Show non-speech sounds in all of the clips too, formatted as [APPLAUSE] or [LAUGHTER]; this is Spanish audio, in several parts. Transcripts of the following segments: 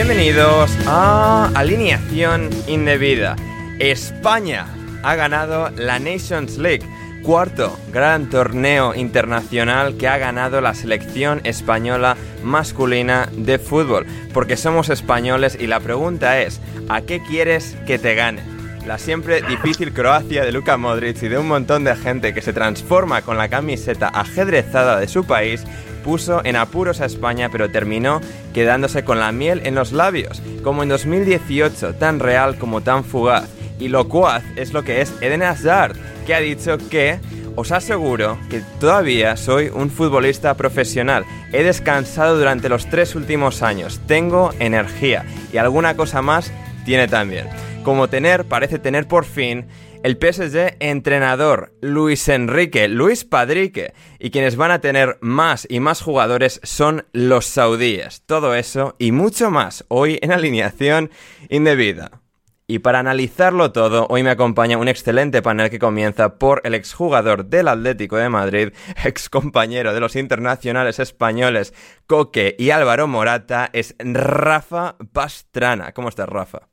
Bienvenidos a Alineación Indebida. España ha ganado la Nations League, cuarto gran torneo internacional que ha ganado la selección española masculina de fútbol. Porque somos españoles y la pregunta es, ¿a qué quieres que te gane? La siempre difícil Croacia de Luka Modric y de un montón de gente que se transforma con la camiseta ajedrezada de su país puso en apuros a España, pero terminó quedándose con la miel en los labios, como en 2018, tan real como tan fugaz. Y lo cual es lo que es Eden Hazard, que ha dicho que os aseguro que todavía soy un futbolista profesional. He descansado durante los tres últimos años, tengo energía y alguna cosa más tiene también. Como tener, parece tener por fin el PSG entrenador Luis Enrique, Luis Padrique, y quienes van a tener más y más jugadores son los saudíes. Todo eso y mucho más hoy en alineación indebida. Y para analizarlo todo, hoy me acompaña un excelente panel que comienza por el exjugador del Atlético de Madrid, [LAUGHS] excompañero de los internacionales españoles Coque y Álvaro Morata, es Rafa Pastrana. ¿Cómo estás, Rafa?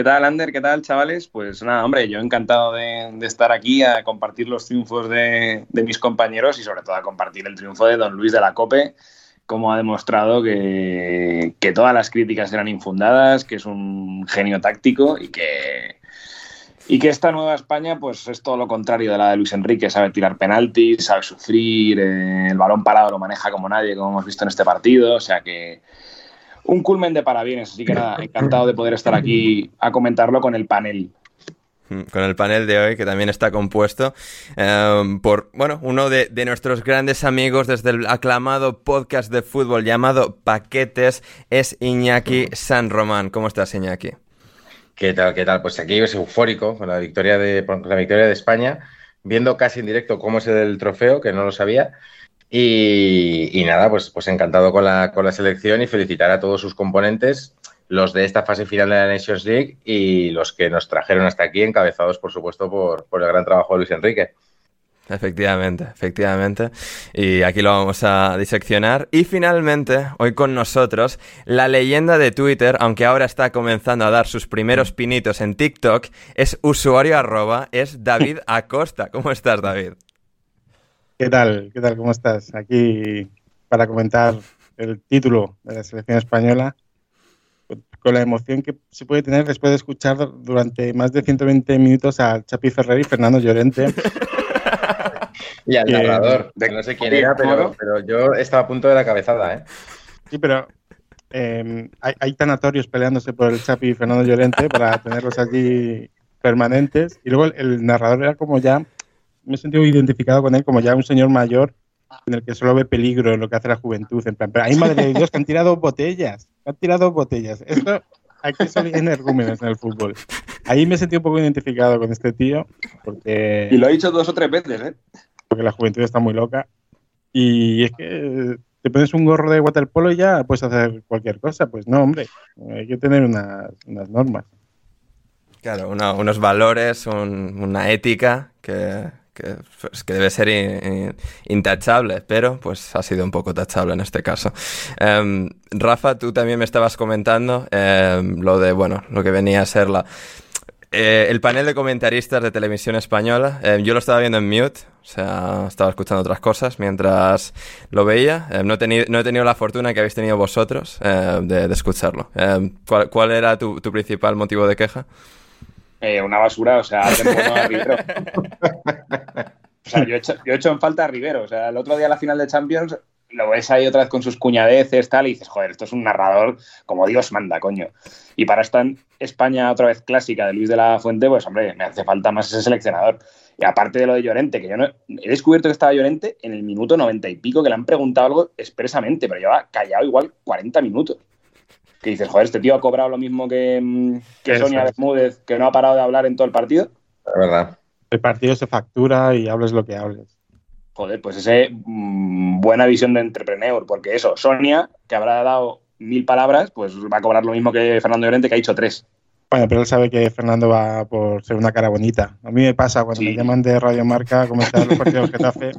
¿Qué tal, Ander? ¿Qué tal, chavales? Pues nada, hombre, yo encantado de, estar aquí a compartir los triunfos de, mis compañeros y sobre todo a compartir el triunfo de Don Luis de la Cope, como ha demostrado que, que todas las críticas eran infundadas, que es un genio táctico y que, y que esta nueva España pues es todo lo contrario de la de Luis Enrique, sabe tirar penaltis, sabe sufrir, eh, el balón parado lo maneja como nadie, como hemos visto en este partido, o sea que un culmen de parabienes. Así que nada, encantado de poder estar aquí a comentarlo con el panel. Con el panel de hoy, que también está compuesto um, por, bueno, uno de, de, nuestros grandes amigos desde el aclamado podcast de fútbol llamado Paquetes, es Iñaki San Román. ¿Cómo estás, Iñaki? ¿Qué tal, qué tal? Pues aquí es eufórico con la victoria de, con la victoria de España, viendo casi en directo cómo es el trofeo, que no lo sabía, y, nada, pues, pues encantado con la, con la selección y felicitar a todos sus componentes, los de esta fase final de la Nations League y los que nos trajeron hasta aquí, encabezados por supuesto por, por el gran trabajo de Luis Enrique. Efectivamente, efectivamente. Y aquí lo vamos a diseccionar. Y finalmente, hoy con nosotros, la leyenda de Twitter, aunque ahora está comenzando a dar sus primeros pinitos en TikTok, es usuario arroba, es David Acosta. ¿Cómo estás, David? ¿Qué tal? ¿Qué tal? ¿Cómo estás? Aquí para comentar el título de la selección española con la emoción que se puede tener después de escuchar durante más de 120 minutos a Chapi Ferrer y Fernando Llorente. [LAUGHS] y al narrador, de que no sé quién era, pero, pero, yo estaba a punto de la cabezada, ¿eh? Sí, pero eh, hay, hay, tanatorios peleándose por el Chapi y Fernando Llorente para tenerlos allí permanentes. Y luego el, el, narrador era como ya, me he sentido identificado con él como ya un señor mayor en el que solo ve peligro en lo que hace la juventud. En plan, pero hay madre de Dios que han tirado botellas, han tirado botellas. Esto aquí son energúmenos en el fútbol. Ahí me he sentido un poco identificado con este tío. Porque, y lo ha dicho dos o tres veces, ¿eh? Porque la juventud está muy loca. Y es que te pones un gorro de waterpolo y ya puedes hacer cualquier cosa. Pues no, hombre, hay que tener unas, unas normas. Claro, una, unos valores, un, una ética que, que, pues, que, debe ser in, in, intachable, pero pues ha sido un poco tachable en este caso. Um, Rafa, tú también me estabas comentando um, lo de, bueno, lo que venía a ser la... Eh, el panel de comentaristas de televisión española, eh, yo lo estaba viendo en mute, o sea, estaba escuchando otras cosas mientras lo veía. No, he no, he tenido la fortuna que habéis tenido vosotros de, escucharlo. ¿cuál, ¿cuál, era tu, principal motivo de queja? Una basura, o sea, a Rivero. O sea, yo he, hecho, en falta a Rivero. O sea, el otro día en la final de Champions lo ves ahí otra vez con sus cuñadeces, tal, y dices, joder, esto es un narrador como Dios manda, coño. Y para esta España otra vez clásica de Luis de la Fuente, pues hombre, me hace falta más ese seleccionador. Y aparte de lo de Llorente, que yo no he descubierto que estaba Llorente en el minuto noventa y pico, que le han preguntado algo expresamente, pero lleva callado igual 40 minutos. Que dices, joder, este tío ha cobrado lo mismo que, que Sonia Bermúdez, que no ha parado de hablar en todo el partido. La verdad. El partido se factura y hables lo que hables joder, pues ese mmm, buena visión de entrepreneur, porque eso, Sonia, que habrá dado mil palabras, pues va a cobrar lo mismo que Fernando Llorente, que ha dicho tres. Bueno, pero él sabe que Fernando va por ser una cara bonita. A mí me pasa cuando sí. me llaman de Radio Marca a comentar los partidos de Getafe,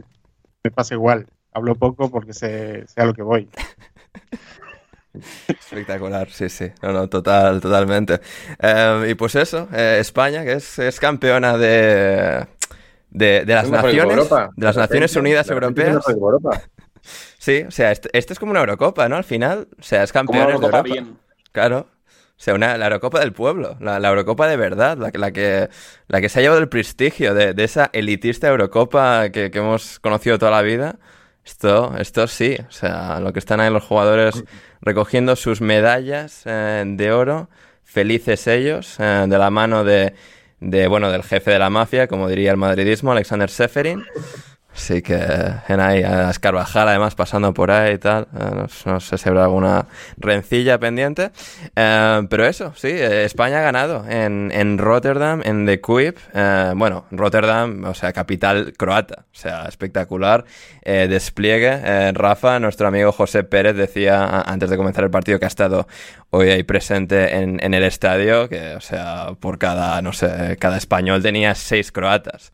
me pasa igual. Hablo poco porque sé, sé a lo que voy. [LAUGHS] Espectacular, sí, sí. No, no, total, totalmente. Eh, y pues eso, eh, España, que es, es campeona de, de, de, las naciones, de las Naciones Unidas Europeas. Sí, o sea, esto, esto, es como una Eurocopa, ¿no? Al final, o sea, es campeón de Europa. Bien. Claro. O sea, una, la Eurocopa del pueblo, la, la Eurocopa de verdad, la, la, que, la que se ha llevado el prestigio de, de esa elitista Eurocopa que, que, hemos conocido toda la vida. Esto, esto sí, o sea, lo que están ahí los jugadores recogiendo sus medallas eh, de oro, felices ellos, eh, de la mano de, de, bueno, del jefe de la mafia, como diría el madridismo, Alexander Seferin. Así que en ahí, a Carvajal además pasando por ahí y tal. No, no, sé si habrá alguna rencilla pendiente. Eh, pero eso, sí, España ha ganado en, en Rotterdam, en The Quip. Eh, bueno, Rotterdam, o sea, capital croata. O sea, espectacular eh, despliegue. Rafa, nuestro amigo José Pérez, decía antes de comenzar el partido que ha estado hoy ahí presente en, en el estadio, que, o sea, por cada, no sé, cada español tenía seis croatas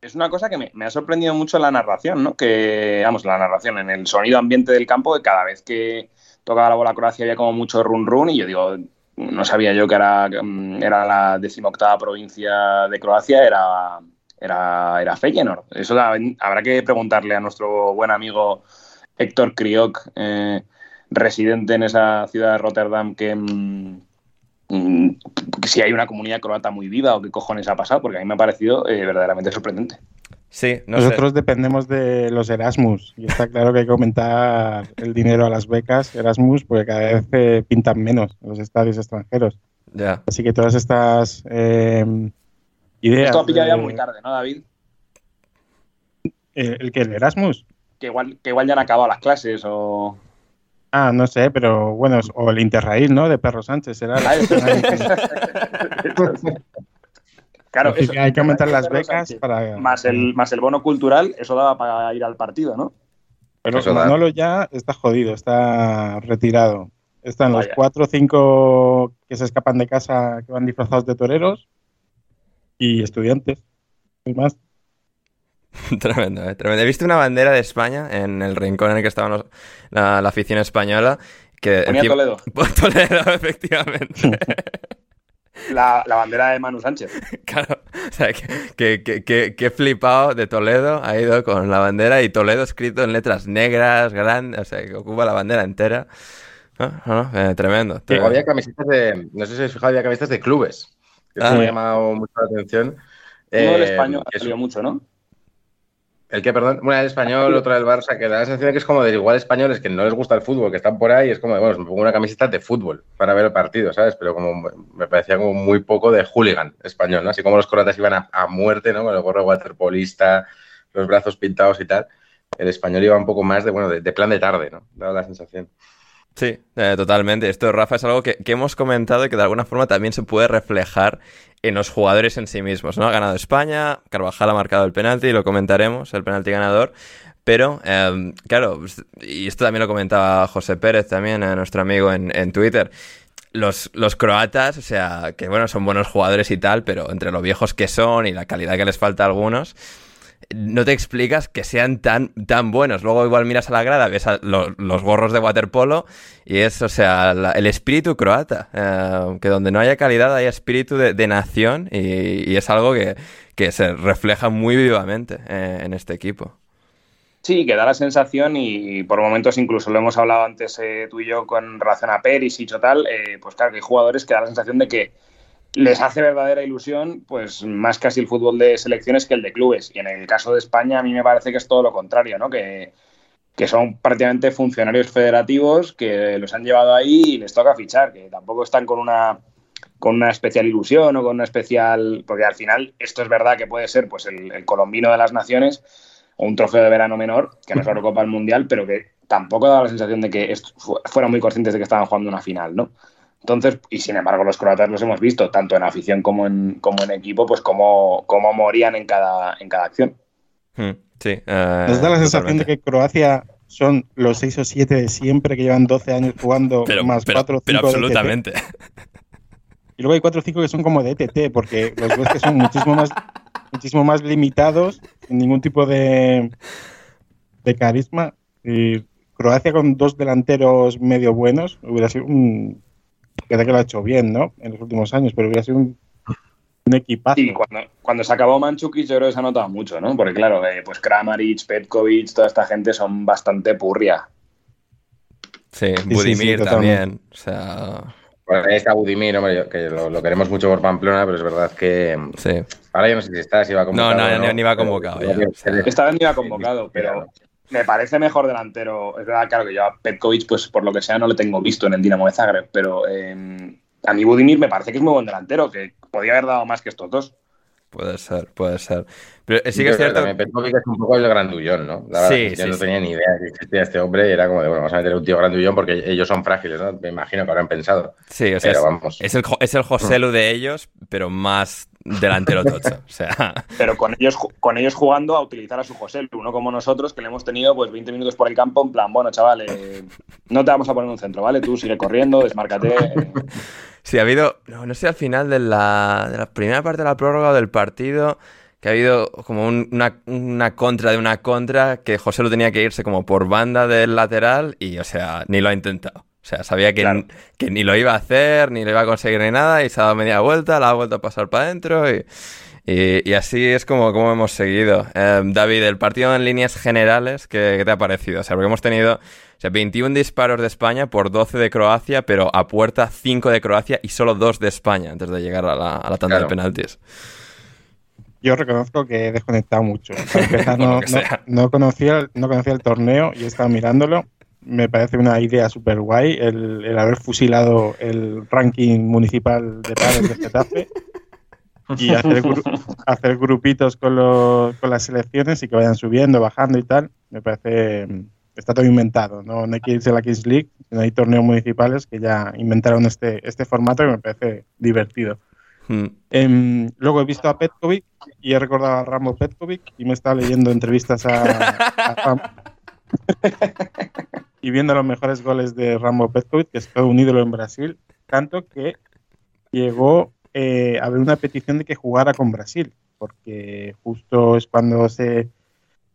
es una cosa que me, ha sorprendido mucho la narración, ¿no? Que, vamos, la narración en el sonido ambiente del campo, que cada vez que tocaba la bola Croacia había como mucho run run y yo digo, no sabía yo que era, era la decimoctava provincia de Croacia, era, era, era Feyenoord. Eso habrá que preguntarle a nuestro buen amigo Héctor Kriok, eh, residente en esa ciudad de Rotterdam, que si hay una comunidad croata muy viva o qué cojones ha pasado, porque a mí me ha parecido eh, verdaderamente sorprendente. Sí, no nosotros sé. dependemos de los Erasmus y está claro que hay que aumentar el dinero a las becas Erasmus porque cada vez eh, pintan menos en los estadios extranjeros. Yeah. Así que todas estas eh, ideas. Esto ha pillado ya muy tarde, ¿no, David? ¿El, el que el Erasmus? Que igual, que igual ya han acabado las clases o. Ah, no sé, pero bueno, o el Interrail, ¿no? De Perro Sánchez, será. claro, eso, hay que aumentar las becas Sánchez. para. Más el, más el bono cultural, eso daba para ir al partido, ¿no? Pero eso Manolo da. ya está jodido, está retirado. Están Vaya. los cuatro o cinco que se escapan de casa que van disfrazados de toreros y estudiantes. ¿Y más? [LAUGHS] Tremendo, ¿eh? tremendo. He visto una bandera de España en el rincón en el que estaba los, la, la, afición española. Que Ponía encima... Toledo. [LAUGHS] Toledo, [LAUGHS] efectivamente. La, la, bandera de Manu Sánchez. Claro, o sea, que, que, que, que, flipado de Toledo ha ido con la bandera y Toledo escrito en letras negras, grandes, o sea, que ocupa la bandera entera. No, no, eh, tremendo. tremendo. Había camisetas de, no sé si os fijáis, había camisetas de clubes. Que ah, me ha llamado mucho la atención. Uno del eh, español ha salido mucho, ¿no? El que, perdón, una del español, otra del Barça, que da la sensación de que es como de igual españoles que no les gusta el fútbol, que están por ahí, es como de, bueno, me pongo una camiseta de fútbol para ver el partido, ¿sabes? Pero como me parecía como muy poco de hooligan español, ¿no? Así como los croatas iban a, muerte, ¿no? Con el gorro waterpolista, los brazos pintados y tal. El español iba un poco más de, bueno, de, plan de tarde, ¿no? Daba la sensación. Sí, eh, totalmente. Esto, Rafa, es algo que, que, hemos comentado y que de alguna forma también se puede reflejar en los jugadores en sí mismos, ¿no? Ha ganado España, Carvajal ha marcado el penalti, lo comentaremos, el penalti ganador. Pero, em, claro, pues, y esto también lo comentaba José Pérez también, eh, nuestro amigo en, en Twitter. Los, los, croatas, o sea, que bueno, son buenos jugadores y tal, pero entre lo viejos que son y la calidad que les falta a algunos, no te explicas que sean tan, tan buenos. Luego igual miras a la grada, ves los gorros de waterpolo y es, o sea, el espíritu croata. Eh, que donde no haya calidad hay espíritu de, nación y, es algo que, se refleja muy vivamente eh, en este equipo. Sí, que da la sensación y por momentos incluso lo hemos hablado antes eh, tú y yo con relación a Peris y tal, pues claro que hay jugadores que da la sensación de que les hace verdadera ilusión, pues más casi el fútbol de selecciones que el de clubes. Y en el caso de España, a mí me parece que es todo lo contrario, ¿no? Que, son prácticamente funcionarios federativos que los han llevado ahí y les toca fichar, que tampoco están con una con una especial ilusión o con una especial. Porque al final, esto es verdad que puede ser pues el, el colombino de las naciones o un trofeo de verano menor, que no es la Eurocopa del Mundial, pero que tampoco da la sensación de que fueran muy conscientes de que estaban jugando una final, ¿no? Entonces, y sin embargo, los croatas los hemos visto, tanto en afición como en, como en equipo, pues cómo, cómo morían en cada, en cada acción. Hmm, sí. Uh, Nos da la sensación de que Croacia son los 6 o 7 de siempre que llevan 12 años jugando, más 4 o 5 Pero absolutamente. Y luego hay 4 o 5 que son como de ETT, porque los ves que son muchísimo más, muchísimo más limitados, sin ningún tipo de, de carisma. Y Croacia con dos delanteros medio buenos hubiera sido un que que lo ha hecho bien, ¿no? En los últimos años, pero hubiera sido un, un equipazo. Sí, cuando, cuando se acabó Manchukis yo creo que se ha notado mucho, ¿no? Porque claro, eh, pues Kramaric, Petkovic, toda esta gente son bastante purria. Sí, Budimir también. O sea. Bueno, está Budimir, hombre, que lo, queremos mucho por Pamplona, pero es verdad que. Sí. Ahora yo no sé si está, si va convocado. No, no, ni va convocado. Ya, Esta vez ni va convocado, pero me parece mejor delantero. Es verdad, claro, que yo a Petkovic, pues por lo que sea, no le tengo visto en el Dinamo de Zagreb, pero eh, a mí Budimir me parece que es muy buen delantero, que podía haber dado más que estos dos. Puede ser, puede ser. Pero sí que es cierto. Petkovic es un poco el grandullón, ¿no? La verdad, sí, yo no tenía ni idea de que existía este hombre y era como de, bueno, vamos a meter un tío grandullón porque ellos son frágiles, ¿no? Me imagino que habrán pensado. Sí, o sea, pero, vamos. Es, el, es el Joselu de ellos, pero más delantero tocho. O sea. [LAUGHS] Pero con ellos, con ellos jugando a utilizar a su José, uno como nosotros, que le hemos tenido pues 20 minutos por el campo, en plan, bueno, chaval, eh, no te vamos a poner un centro, ¿vale? Tú sigue corriendo, desmárcate. Sí, ha habido, no, sé, al final de la, de la primera parte de la prórroga del partido, que ha habido como una, una, contra de una contra, que José lo tenía que irse como por banda del lateral y, o sea, ni lo ha intentado. O sea, sabía que, que, ni lo iba a hacer, ni lo iba a conseguir ni nada, y se ha dado media vuelta, la ha vuelto a pasar para adentro, y, y, así es como, como hemos seguido. Em, David, el partido en líneas generales, ¿qué, te ha parecido? O sea, porque hemos tenido o sea, 21 disparos de España por 12 de Croacia, pero a puerta 5 de Croacia y solo 2 de España antes de llegar a la, a la tanda de penaltis. Yo reconozco que he desconectado mucho. [LAUGHS] no, no, conocía, no conocía el torneo y he estado mirándolo me parece una idea súper guay el, haber fusilado el ranking municipal de padres de Getafe y hacer, [LAUGHS] grupitos con, con las selecciones y que vayan subiendo, bajando y tal. Me parece. Está todo inventado. No, hay que irse a la Kings League, sino hay torneos municipales que ya inventaron este, este formato que me parece divertido. Hmm. Em, luego he visto a Petkovic y he recordado a Rambo Petkovic y me estado leyendo entrevistas a, a, [LAUGHS] y viendo los mejores goles de Rambo Petkovic, que es todo un ídolo en Brasil, tanto que llegó eh, a haber una petición de que jugara con Brasil, porque justo es cuando se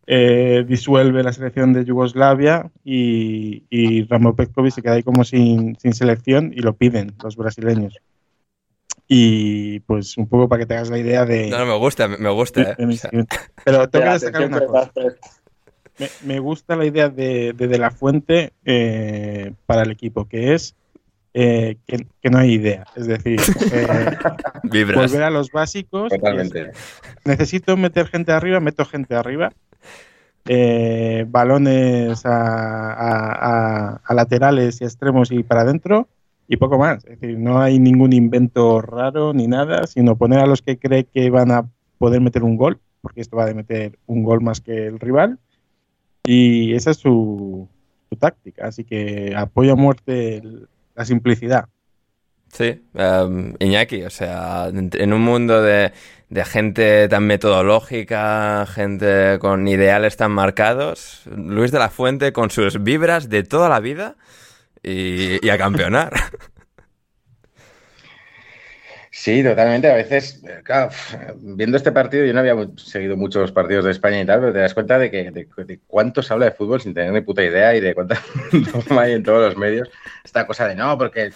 eh, disuelve la selección de Yugoslavia y, y Rambo Petkovic se queda ahí como sin, selección y lo piden los brasileños. Y pues un poco para que te hagas la idea de... No, no me gusta, me gusta. Eh. Pero tengo que destacar una cosa me, gusta la idea de, de, la Fuente eh, para el equipo, que es eh, que, no hay idea. Es decir, [LAUGHS] eh, volver a los básicos. Totalmente. necesito meter gente arriba, meto gente arriba. eh, balones a, laterales y extremos y para adentro y poco más. Es decir, no hay ningún invento raro ni nada, sino poner a los que cree que van a poder meter un gol, porque esto va a meter un gol más que el rival. Y esa es su, táctica. Así que apoyo a muerte la simplicidad. Sí, um, Iñaki, o sea, en un mundo de, gente tan metodológica, gente con ideales tan marcados, Luis de la Fuente con sus vibras de toda la vida y, a campeonar. [LAUGHS] Sí, totalmente. A veces, claro, viendo este partido, yo no había seguido muchos partidos de España y tal, pero te das cuenta de que de, cuánto se habla de fútbol sin tener ni puta idea y de cuánta [LAUGHS] hay en todos los medios. Esta cosa de no, porque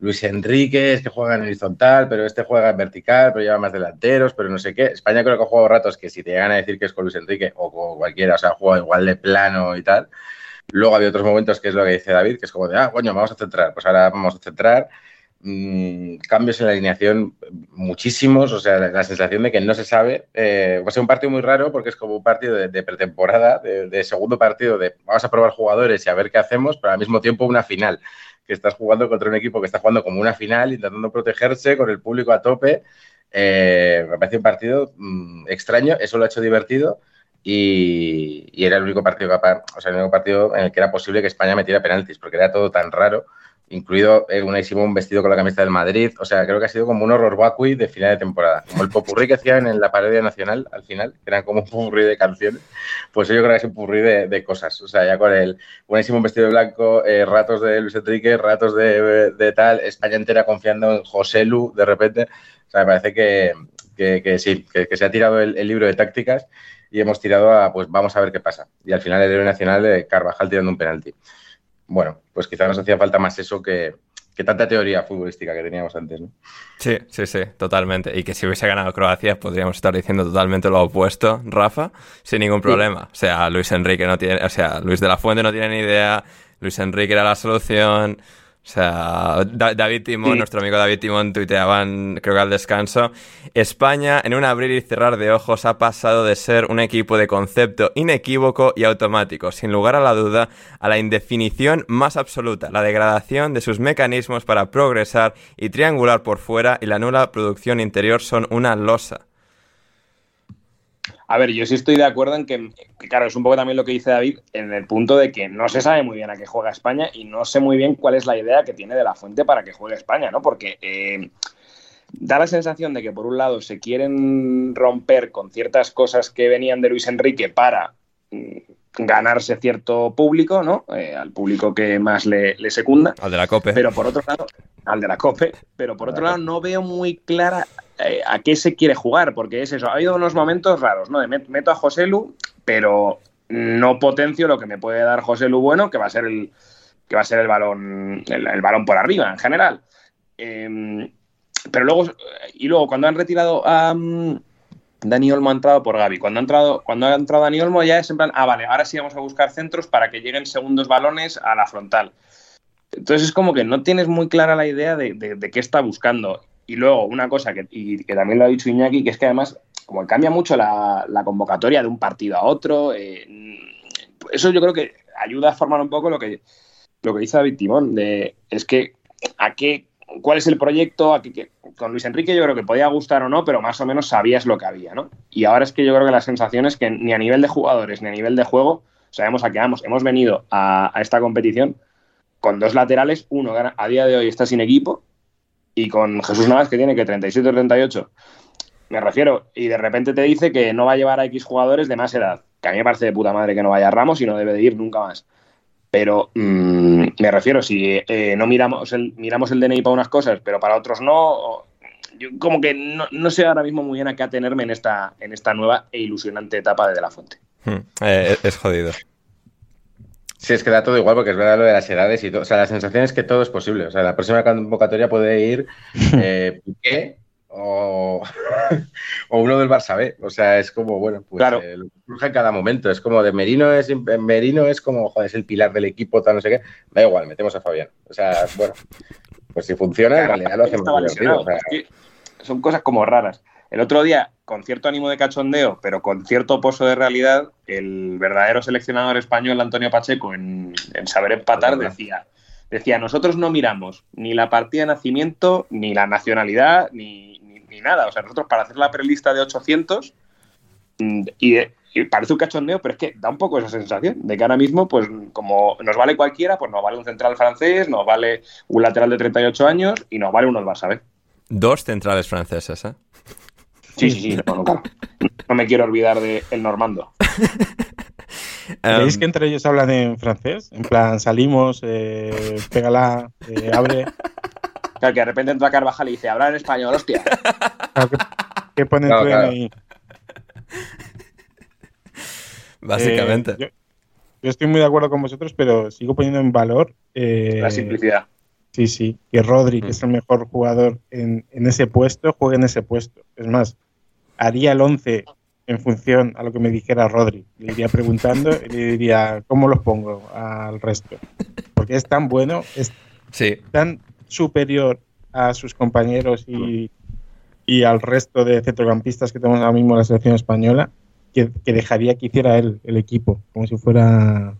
Luis Enrique es que juega en horizontal, pero este juega en vertical, pero lleva más delanteros, pero no sé qué. España creo que ha jugado ratos que si te llegan a decir que es con Luis Enrique o con cualquiera, o sea, juega igual de plano y tal. Luego había otros momentos que es lo que dice David, que es como de, ah, coño, vamos a centrar. Pues ahora vamos a centrar. Mm, cambios en la alineación muchísimos, o sea, la, sensación de que no se sabe. Eh, va a ser un partido muy raro porque es como un partido de, pretemporada, de, segundo partido de vamos a probar jugadores y a ver qué hacemos, pero al mismo tiempo una final que estás jugando contra un equipo que está jugando como una final, intentando protegerse con el público a tope. Eh, me parece un partido mm, extraño, eso lo ha hecho divertido y, era el único partido capaz, o sea, el único partido en el que era posible que España metiera penaltis, porque era todo tan raro incluido eh, una Simón vestido con la camiseta del Madrid. O sea, creo que ha sido como un horror vacui de final de temporada. Como el popurrí que hacían en la parodia nacional al final, que eran como un popurrí de canciones. Pues yo creo que es un popurrí de, cosas. O sea, ya con el buenísimo vestido de blanco, eh, ratos de Luis Enrique, ratos de, tal, España entera confiando en José Lu de repente. O sea, me parece que, sí, que, se ha tirado el, libro de tácticas y hemos tirado a, pues vamos a ver qué pasa. Y al final el héroe nacional, de Carvajal tirando un penalti bueno, pues quizás nos hacía falta más eso que, tanta teoría futbolística que teníamos antes, ¿no? Sí, sí, sí, totalmente. Y que si hubiese ganado Croacia podríamos estar diciendo totalmente lo opuesto, Rafa, sin ningún problema. O sea, Luis Enrique no tiene, o sea, Luis de la Fuente no tiene ni idea, Luis Enrique era la solución, o sea, David Timón, nuestro amigo David Timón, tuiteaban, creo que al descanso, España, en un abrir y cerrar de ojos, ha pasado de ser un equipo de concepto inequívoco y automático, sin lugar a la duda, a la indefinición más absoluta, la degradación de sus mecanismos para progresar y triangular por fuera y la nula producción interior son una losa. A ver, yo sí estoy de acuerdo en que, claro, es un poco también lo que dice David, en el punto de que no se sabe muy bien a qué juega España y no sé muy bien cuál es la idea que tiene de la fuente para que juegue España, ¿no? Porque eh, da la sensación de que, por un lado, se quieren romper con ciertas cosas que venían de Luis Enrique para mm, ganarse cierto público, ¿no? Eh, al público que más le, le, secunda. Al de la COPE. Pero por otro lado, al de la COPE, pero por otro lado no veo muy clara eh, a qué se quiere jugar, porque es eso, ha habido unos momentos raros, ¿no? De meto a José Lu, pero no potencio lo que me puede dar José Lu bueno, que va a ser el, que va a ser el balón, el, balón por arriba en general. Em, pero luego, y luego cuando han retirado a um, Dani Olmo ha entrado por Gaby. Cuando ha entrado, cuando ha entrado Dani Olmo ya es en plan, ah, vale, ahora sí vamos a buscar centros para que lleguen segundos balones a la frontal. Entonces es como que no tienes muy clara la idea de qué está buscando. Y luego, una cosa que, y que también lo ha dicho Iñaki, que es que además, como cambia mucho la, convocatoria de un partido a otro, eh, eso yo creo que ayuda a formar un poco lo que, lo que dice David Timón, de, es que a qué, cuál es el proyecto, a qué, con Luis Enrique yo creo que podía gustar o no, pero más o menos sabías lo que había, ¿no? Y ahora es que yo creo que la sensación es que ni a nivel de jugadores ni a nivel de juego sabemos a qué vamos. Hemos venido a, a esta competición con dos laterales, uno a día de hoy está sin equipo y con Jesús Navas que tiene que 37 o 38, me refiero, y de repente te dice que no va a llevar a X jugadores de más edad, que a mí me parece de puta madre que no vaya Ramos y no debe de ir nunca más. Pero mm, me refiero, si eh, no miramos el, miramos el DNI para unas cosas, pero para otros no, yo como que no, sé ahora mismo muy bien a qué atenerme en esta, en esta nueva e ilusionante etapa de De La Fuente. Hmm, eh, es jodido. Sí, es que da todo igual porque es verdad lo de las edades y todo. O sea, la sensación es que todo es posible. O sea, la próxima convocatoria puede ir [LAUGHS] eh, Piqué [LAUGHS] o, uno del Barça B. O sea, es como, bueno, pues claro. eh, lo que surge en cada momento. Es como de Merino es, Merino es como, joder, es el pilar del equipo, tal, no sé qué. Da igual, metemos a Fabián. O sea, [LAUGHS] bueno, pues si funciona, en realidad lo hacemos son cosas como raras. El otro día, con cierto ánimo de cachondeo, pero con cierto pozo de realidad, el verdadero seleccionador español, Antonio Pacheco, en, saber empatar, decía, decía, nosotros no miramos ni la partida de nacimiento, ni la nacionalidad, ni, ni, nada. O sea, nosotros para hacer la prelista de 800, mm, y, parece un cachondeo, pero es que da un poco esa sensación de que ahora mismo, pues como nos vale cualquiera, pues nos vale un central francés, nos vale un lateral de 38 años y nos vale uno del Barça Dos centrales franceses, ¿eh? Sí, sí, [LAUGHS] sí. no me quiero olvidar del el normando. [LAUGHS] ¿Veis que entre ellos hablan en francés? En plan, salimos, eh, pégala, eh, abre. Claro, que de repente entra Carvajal y dice, habla en español, hostia. ¿qué, ponen ahí? [LAUGHS] Básicamente. Eh, yo, estoy muy de acuerdo con vosotros, pero sigo poniendo en valor. Eh, la simplicidad. Sí, sí. Que Rodri, que es el mejor jugador en, en ese puesto, juegue en ese puesto. Es más, haría el 11 en función a lo que me dijera Rodri. Le iría preguntando y le diría, ¿cómo los pongo al resto? Porque es tan bueno, es tan superior a sus compañeros y, al resto de centrocampistas que tenemos ahora mismo en la selección española, que, dejaría que hiciera él el equipo, como si fuera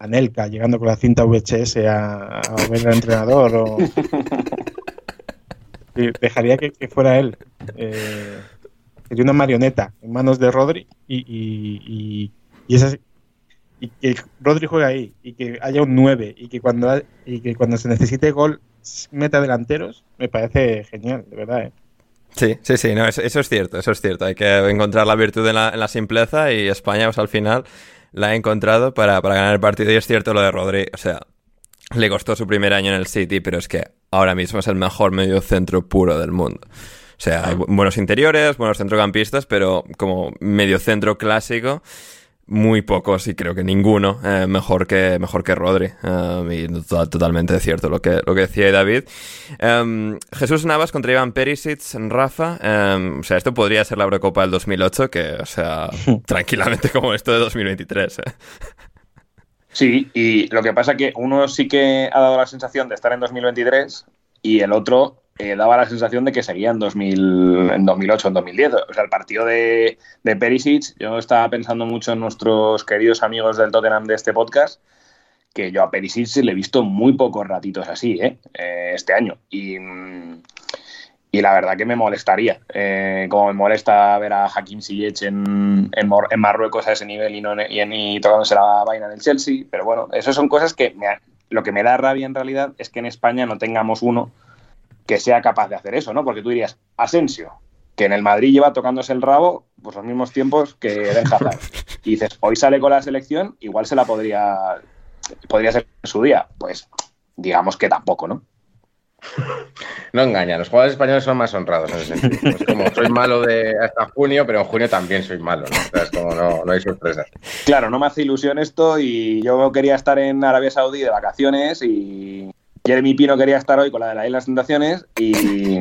Anelka, llegando con la cinta VHS a, ver al entrenador. O... [LAUGHS] dejaría que, fuera él. Eh, sería una marioneta en manos de Rodri y, y, y, que Rodri juegue ahí y que haya un 9 y que cuando, y que cuando se necesite gol meta delanteros, me parece genial, de verdad. ¿eh? Sí, sí, sí, no, eso, es cierto, eso es cierto. Hay que encontrar la virtud en la, simpleza y España, pues al final, la ha encontrado para, para ganar el partido. Y es cierto lo de Rodri, o sea, le costó su primer año en el City, pero es que ahora mismo es el mejor medio centro puro del mundo. O sea, hay buenos interiores, buenos centrocampistas, pero como medio centro clásico, muy pocos y creo que ninguno eh, mejor que mejor que Rodri. Eh, y totalmente cierto lo que lo que decía David. Em, Jesús Navas contra Iván Perisic Rafa. Em, o sea esto podría ser la Eurocopa del 2008 que o sea [LAUGHS] tranquilamente como esto de 2023 eh. Sí, y lo que pasa es que uno sí que ha dado la sensación de estar en 2023 y el otro eh, daba la sensación de que seguía en, 2000, en 2008, en 2010. O sea, el partido de, de Perisic, yo estaba pensando mucho en nuestros queridos amigos del Tottenham de este podcast, que yo a Perisic le he visto muy pocos ratitos así, ¿eh? eh este año. Y, y, la verdad que me molestaría, eh, como me molesta ver a Hakim Ziyech en, en, en, Marruecos a ese nivel y, no, y, y tocándose la vaina en el Chelsea. Pero bueno, eso son cosas que lo que me da rabia en realidad es que en España no tengamos uno que sea capaz de hacer eso, ¿no? Porque tú dirías, Asensio, que en el Madrid lleva tocándose el rabo pues los mismos tiempos que Den [LAUGHS] Hazard. Y dices, hoy sale con la selección, igual se la podría podría ser en su día. Pues digamos que tampoco, ¿no? No engaña, los jugadores españoles son más honrados en ese sentido. Es como soy malo de hasta junio, pero en junio también soy malo, ¿no? es como no, no hay sorpresas. Claro, no me hace ilusión esto y yo quería estar en Arabia Saudí de vacaciones y Jeremy Pino quería estar hoy con la de la Isla Tentaciones y,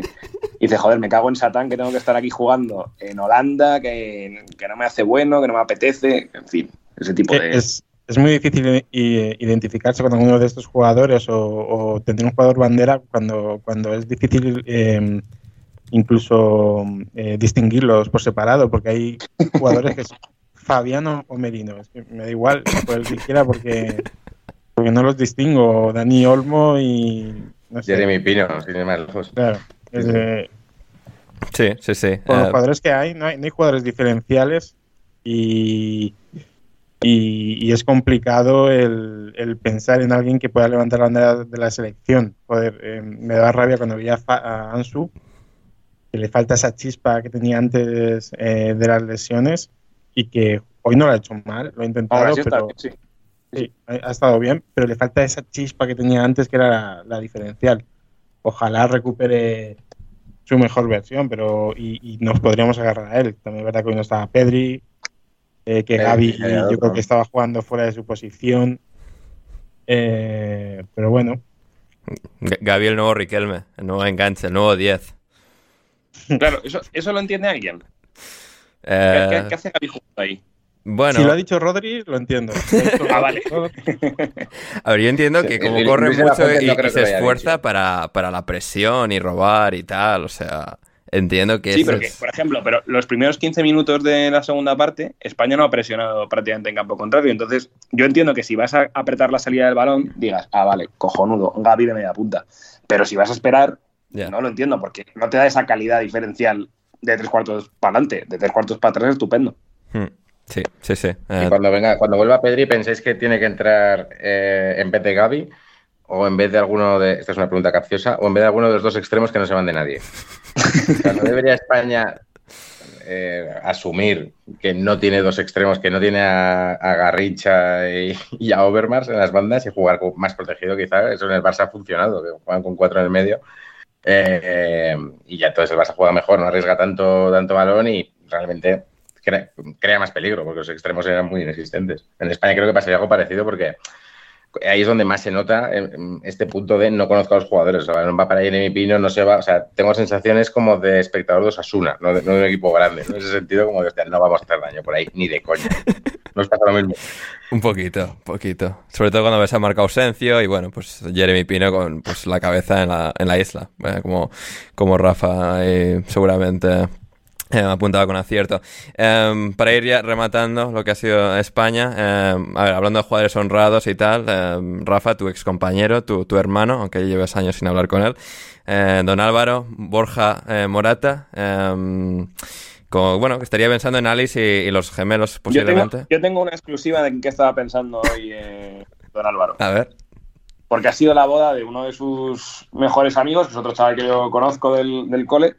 dice, joder, me cago en Satán que tengo que estar aquí jugando en Holanda, que, no me hace bueno, que no me apetece, en fin, ese tipo de... Es, muy difícil identificarse con alguno de estos jugadores o, tener un jugador bandera cuando, cuando es difícil em, incluso eh, distinguirlos por separado, porque hay jugadores que son Fabiano o Merino, me da igual, por el que quiera, porque porque no los distingo. Dani Olmo y. No sé. Jeremy Pino, sin más lejos. Claro. sí, sí, sí. Con los jugadores que hay no, hay, no hay jugadores diferenciales y, y, es complicado el, el, pensar en alguien que pueda levantar la bandera de la selección. Joder, eh, me da rabia cuando veía a Ansu, que le falta esa chispa que tenía antes eh, de las lesiones y que hoy no lo ha hecho mal, lo ha intentado, pero... sí Sí, ha estado bien, pero le falta esa chispa que tenía antes, que era la, diferencial. Ojalá recupere su mejor versión, pero y, nos podríamos agarrar a él. También es verdad que hoy no estaba Pedri, eh, que Gaby yo creo que estaba jugando fuera de su posición. Eh, pero bueno. Gaby el nuevo Riquelme, el nuevo enganche, el nuevo 10. Claro, ¿eso, eso lo entiende alguien? Eh, ¿Qué, hace Gaby jugando ahí? Bueno. Si lo ha dicho Rodri, lo entiendo. [LAUGHS] ah, vale. A ver, yo entiendo que como corre mucho y, se esfuerza para, la presión y robar y tal, o sea, entiendo que Sí, pero que, es- por ejemplo, pero los primeros 15 minutos de la segunda parte, España no ha presionado prácticamente en campo contrario. Entonces, yo entiendo que si vas a apretar la salida del balón, digas, ah, vale, cojonudo, Gaby de media punta. Pero si vas a esperar, no lo entiendo, porque no te da esa calidad diferencial de tres cuartos para adelante, de tres cuartos para atrás, estupendo. Hmm, Sí, sí, sí. Eh, Y cuando venga, cuando vuelva Pedri, ¿pensáis que tiene que entrar eh, en vez de Gaby? O en vez de alguno de. Esta es una pregunta capciosa. O en vez de alguno de los dos extremos que no se van de nadie. O sea, ¿no debería España eh, asumir que no tiene dos extremos, que no tiene a, a Garrincha y, y a Overmars en las bandas y jugar con- más protegido, quizá? Eso en el Barça ha funcionado, que juegan con cuatro en el medio. Eh, y ya entonces el Barça juega mejor, no arriesga tanto, tanto balón y realmente crea, crea más peligro, porque los extremos eran muy inexistentes. En España creo que pasaría algo parecido porque ahí es donde más se nota eh, este punto de no conozco a los jugadores. O sea, no va para Jeremy Pino, no se va. O sea, tengo sensaciones como de espectador de Osasuna, no de, no de un equipo grande. ¿no? En ese sentido, como de hostia, no vamos a hacer daño por ahí, ni de coña. [LAUGHS] No está lo mismo. Un poquito, poquito. Sobre todo cuando ves a Marco Ausencio y bueno, pues Jeremy Pino con pues, la cabeza en la, en la isla. eh, como, como Rafa eh, seguramente eh, apuntaba con acierto. Em, para ir ya rematando lo que ha sido España, em, a ver, hablando de jugadores honrados y tal, Rafa, tu ex compañero, tu, tu hermano, aunque lleves años sin hablar con él, eh, don Álvaro, Borja eh, Morata, como, bueno, que estaría pensando en Alice y, y los gemelos Yo tengo, posiblemente. yo tengo una exclusiva de qué estaba pensando hoy eh, don Álvaro. A ver. porque ha sido la boda de uno de sus mejores amigos, que es otro chaval que yo conozco del, del cole,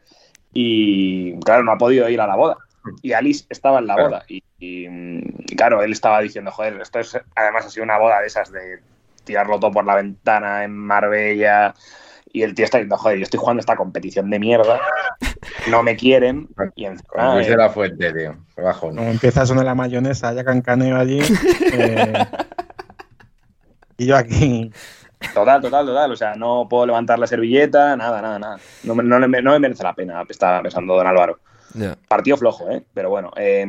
y claro, no ha podido ir a la boda. Y Alice estaba en la Claro. boda. Y, y, y, claro, él estaba diciendo, joder, esto es, además ha sido una boda de esas de tirarlo todo por la ventana en Marbella. Y el tío está diciendo, joder, yo estoy jugando esta competición de mierda, no me quieren. Y encima, Luis eh, de la Fuente, tío. Qué bajón. Como empieza a sonar la mayonesa, ya cancaneo allí. eh, [LAUGHS] y yo aquí. Total, total, total. O sea, no puedo levantar la servilleta, nada, nada, nada. No, me- no, le- no me merece la pena, estaba pensando don Álvaro. Partido flojo, ¿eh? Pero bueno, eh,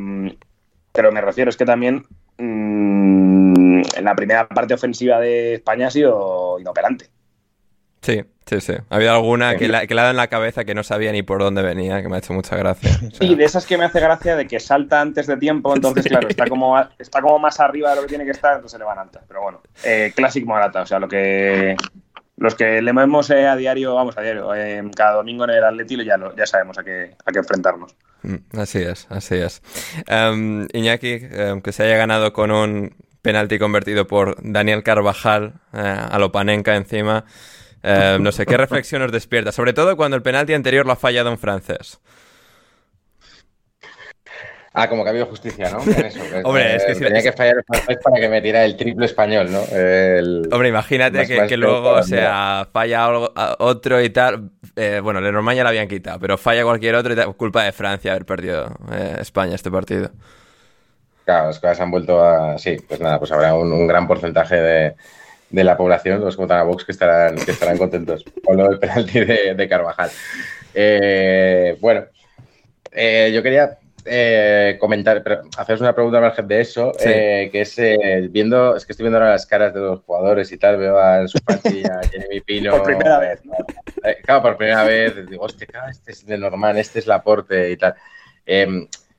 pero me refiero, es que también mm, en la primera parte ofensiva de España ha sido inoperante. Sí, sí, sí. Ha habido alguna que, la- que le ha dado en la cabeza que no sabía ni por dónde venía, que me ha hecho mucha gracia. O sea, Y de esas que me hace gracia de que salta antes de tiempo, [LAUGHS] entonces, claro, está como, está como más arriba de lo que tiene que estar, entonces le van altas. Pero bueno, eh, Classic Morata, o sea, lo que los que le vemos eh, a diario, vamos a diario, eh, cada domingo en el Atleti ya, lo- ya sabemos a qué, a qué enfrentarnos. mm, así es, así es. Em, Iñaki, em, que se haya ganado con un penalti convertido por Daniel Carvajal eh, a Lopanenka encima. Em, no sé, ¿qué reflexión nos despierta? Sobre todo cuando el penalti anterior lo ha fallado un francés. Ah, como que ha habido justicia, ¿no? Eso, [LAUGHS] Hombre, es que eh, si- tenía que fallar el francés para que me tirara el triple español, ¿no? El- Hombre, imagínate Más- que, más que que luego, o sea, falla algo- otro y tal. Eh, bueno, Lenormand ya lo habían quitado, pero falla cualquier otro y tal, culpa de Francia haber perdido eh, España este partido. Claro, las cosas han vuelto a. Sí, pues nada, pues habrá un, un gran porcentaje de, de la población, los que votan a Vox, que estarán, que estarán contentos con lo del penalti de, de Carvajal. Eh, bueno, eh, yo quería eh, comentar, pero haceros una pregunta al margen de eso, Sí. que es viendo, es que estoy viendo ahora las caras de los jugadores y tal, veo a Ansu Fati, a Jeremy Pino. Por primera vez, ¿no? Claro, por primera vez, digo, hostia, este es de normal, este es Laporte y tal.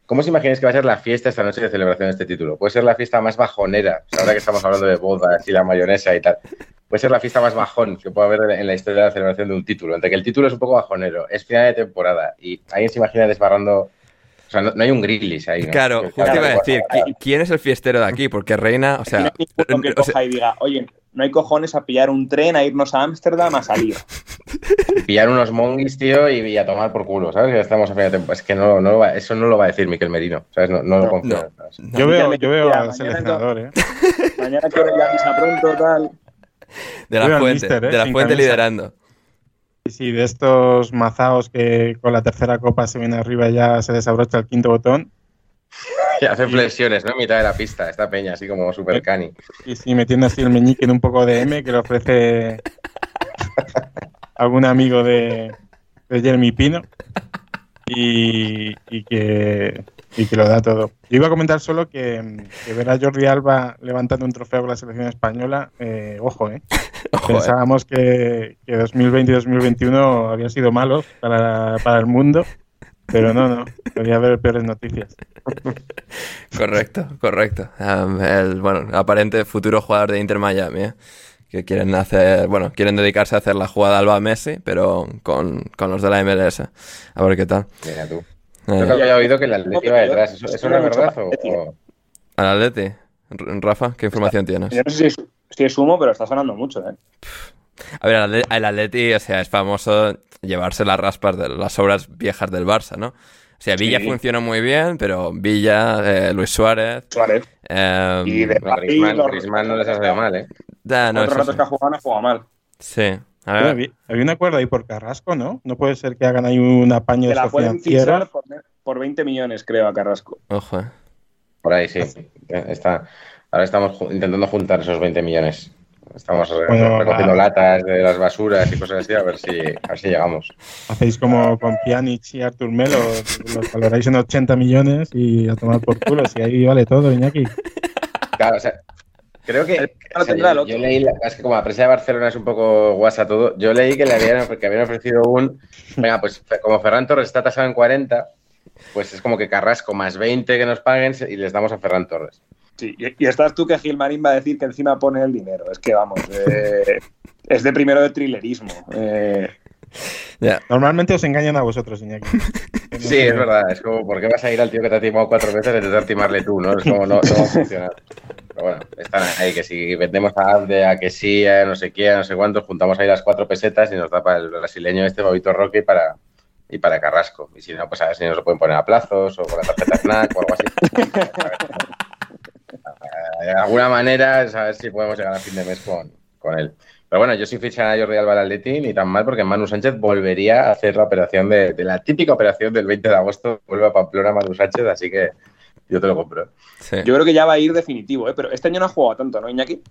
¿Cómo os imagináis que va a ser la fiesta esta noche de celebración de este título? Puede ser la fiesta más bajonera, ahora que estamos hablando de bodas y la mayonesa y tal. Puede ser la fiesta más bajón que pueda haber en la historia de la celebración de un título. Entre que el título es un poco bajonero, es final de temporada y alguien se imagina desbarrando. O sea, no, no hay un grillis ahí. ¿no? Claro, Que- justo claro, iba a decir, claro. ¿qui- ¿quién es el fiestero de aquí? Porque Reina, o sea, no hay ninguno que o sea, coja y diga, oye, no hay cojones a pillar un tren, a irnos a Ámsterdam a salir. [LAUGHS] pillar unos monguis, tío, y, y a tomar por culo, ¿sabes? Ya estamos a final de temporada. Es que no, no lo va- eso no lo va a decir Miquel Merino, ¿sabes? No, no lo No, confío. no. ¿sabes? Yo veo, yo veo al seleccionador, ¿eh? [LAUGHS] Mañana quiero ir a misa pronto, tal. de la fuente, míster, ¿eh? de la fuente camisa. liderando. Sí, sí, de estos mazaos que con la tercera copa se viene arriba y ya se desabrocha el quinto botón. [LAUGHS] Y hace flexiones, ¿no? En mitad de la pista, esta peña, así como super cani. Y sí, metiendo así el meñique en un poco de M que le ofrece [LAUGHS] algún amigo de, de Jeremy Pino. Y, y que y que lo da todo. Yo iba a comentar solo que, ver a Jordi Alba levantando un trofeo con la selección española, eh, ojo, ¿eh? [LAUGHS] Pensábamos que, que, 2020 y 2021 habían sido malos para, para el mundo, pero no, no, podría haber peores noticias. [LAUGHS] correcto, correcto. el, bueno, aparente futuro jugador de Inter Miami, ¿eh? que quieren hacer, bueno, quieren dedicarse a hacer la jugada Alba Messi, pero con, con los de la MLS. A ver qué tal. Mira tú. Eh. Yo había oído que el Atleti iba detrás. ¿Eso, eso es verdad o...? ¿Al Atleti? Rafa, ¿qué información tienes? Yo no sé si es, humo, pero está sonando mucho, ¿eh? A ver, el Atleti, o sea, es famoso llevarse las raspas de las obras viejas del Barça, ¿no? O sea, Villa funcionó muy bien, pero Villa, eh, Luis Suárez. Suárez. Eh, y de Griezmann, no les ha salido mal, ¿eh? Da, no, Otros ratos que ha jugado no ha jugado mal. Sí. Había, un acuerdo ahí por Carrasco, ¿no? No puede ser que hagan ahí un apaño de la pueden por, por 20 millones, creo, a Carrasco. Ojo, eh. Por ahí sí. Está. Ahora estamos intentando juntar esos 20 millones. Estamos recogiendo latas de las basuras y cosas así, a ver si, a si llegamos. Hacéis como con Pjanic y Artur Melo, los valoráis en 80 millones y a tomar por culo, si ahí vale todo, Iñaki. Claro, o sea, creo que yo, leí, es que como la prensa de Barcelona es un poco guasa todo, yo leí que le habían, que habían ofrecido un, venga, pues como Ferran Torres está tasado en 40, pues es como que Carrasco más 20 que nos paguen y les damos a Ferran Torres. Sí, y, estás tú que Gilmarín va a decir que encima pone el dinero. Es que vamos, eh, es de primero de thrillerismo. Eh. Normalmente os engañan a vosotros, Iñaki. [LAUGHS] sí, es verdad. Es como, ¿por qué vas a ir al tío que te ha timado cuatro veces a intentar timarle tú? ¿no? Es como, no, no va a funcionar. Pero bueno, están ahí, que si vendemos a Abde, a que sí, a no sé qué, a no sé cuántos, juntamos ahí las cuatro pesetas y nos da para el brasileño este Bobito Roque para, y para Carrasco. Y si no, pues a ver si nos lo pueden poner a plazos o con la tarjeta snack o algo así. [LAUGHS] de alguna manera, a ver si podemos llegar a fin de mes con, con él. Pero bueno, yo sí fichan a Jordi Alba al Atleti ni tan mal porque Manu Sánchez volvería a hacer la operación de, la típica operación del 20 de agosto. Vuelve a Pamplona Manu Sánchez, así que yo te lo compro. Yo creo que ya va a ir definitivo, ¿eh? pero este año no ha jugado tanto, ¿no, Iñaki?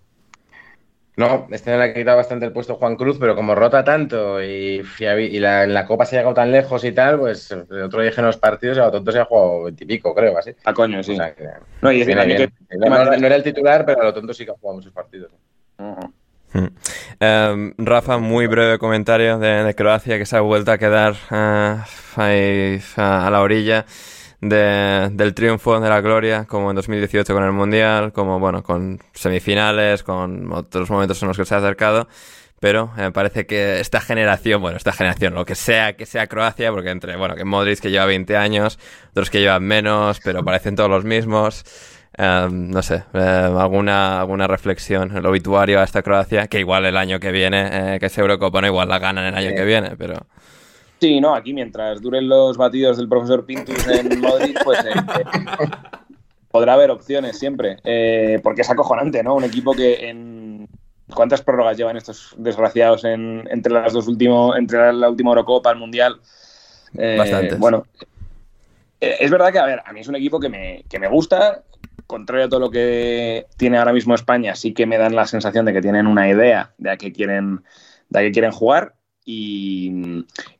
No, este año le ha quitado bastante el puesto Juan Cruz, pero como rota tanto y, y la, la, Copa se ha llegado tan lejos y tal, pues el otro día en los partidos, el tonto se ha jugado veintipico, creo, así. A coño, sí. no, y no, era el titular, pero a lo tonto sí que ha jugado muchos partidos. Em, Rafa, muy breve comentario de, Croacia que se ha vuelto a quedar eh, ahí, a la orilla del triunfo de la gloria, como en 2018 con el Mundial, como bueno, con semifinales, con otros momentos en los que se ha acercado. Pero me eh, parece que esta generación, bueno, esta generación, lo que sea que sea Croacia, porque entre, bueno, que Modric que lleva 20 años, otros que llevan menos, pero parecen todos los mismos. Eh, no sé, eh, alguna, alguna reflexión, el obituario a esta Croacia, que igual el año que viene, que es Eurocopa, no igual la ganan el año que viene, pero... Sí, no, aquí mientras duren los batidos del profesor Pintus en Madrid, pues eh, eh, [LAUGHS] podrá haber opciones siempre. Eh, porque es acojonante, ¿no? Un equipo que en. ¿Cuántas prórrogas llevan estos desgraciados en, entre las dos últimos, entre la última Eurocopa, el Mundial? Bastante. Bueno, es verdad que, a ver, a mí es un equipo que me, que me gusta, contrario a todo lo que tiene ahora mismo España, sí que me dan la sensación de que tienen una idea de a qué quieren, de a qué quieren jugar. Y,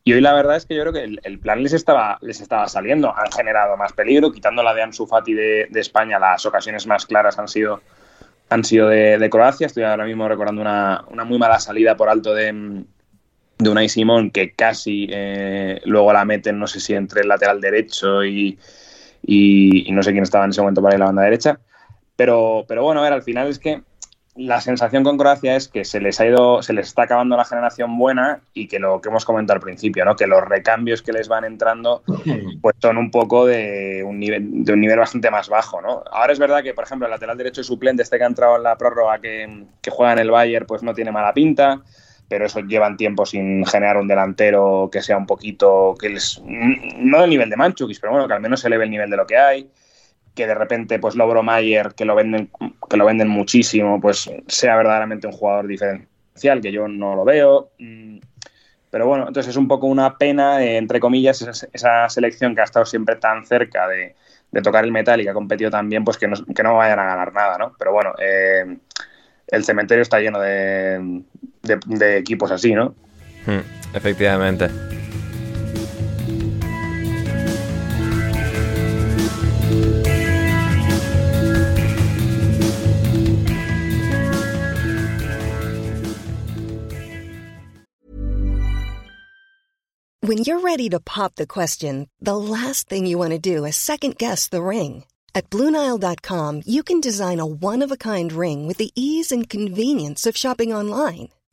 hoy la verdad es que yo creo que el, plan les estaba, les estaba saliendo. Han generado más peligro, quitando la de Ansu Fati de, España, las ocasiones más claras han sido, han sido de, Croacia. Estoy ahora mismo recordando una, muy mala salida por alto de, de Unai Simón que casi eh, luego la meten, no sé si entre el lateral derecho y, y, no sé quién estaba en ese momento para ir a la banda derecha. Pero, pero bueno, a ver, al final es que la sensación con Croacia es que se les ha ido, se les está acabando la generación buena y que lo que hemos comentado al principio, ¿no? Que los recambios que les van entrando, [LAUGHS] pues son un poco de un nivel, de un nivel bastante más bajo, ¿no? Ahora es verdad que, por ejemplo, el lateral derecho suplente, este que ha entrado en la prórroga que, juega en el Bayern, pues no tiene mala pinta, pero eso llevan tiempo sin generar un delantero que sea un poquito, que les, no del nivel de Manchukis, pero bueno, que al menos se eleve el nivel de lo que hay que de repente pues Lobro Mayer, que lo venden, que lo venden muchísimo, pues sea verdaderamente un jugador diferencial, que yo no lo veo. Mm, pero bueno, entonces es un poco una pena, eh, entre comillas, esa, selección que ha estado siempre tan cerca de, tocar el metal y que ha competido tan bien, pues que no, que no vayan a ganar nada, ¿no? Pero bueno, eh, el cementerio está lleno de, de, de equipos así, ¿no? Mm, efectivamente. When you're ready to pop the question, the last thing you want to do is second guess the ring. At Bluenile.com, you can design a one of a kind ring with the ease and convenience of shopping online.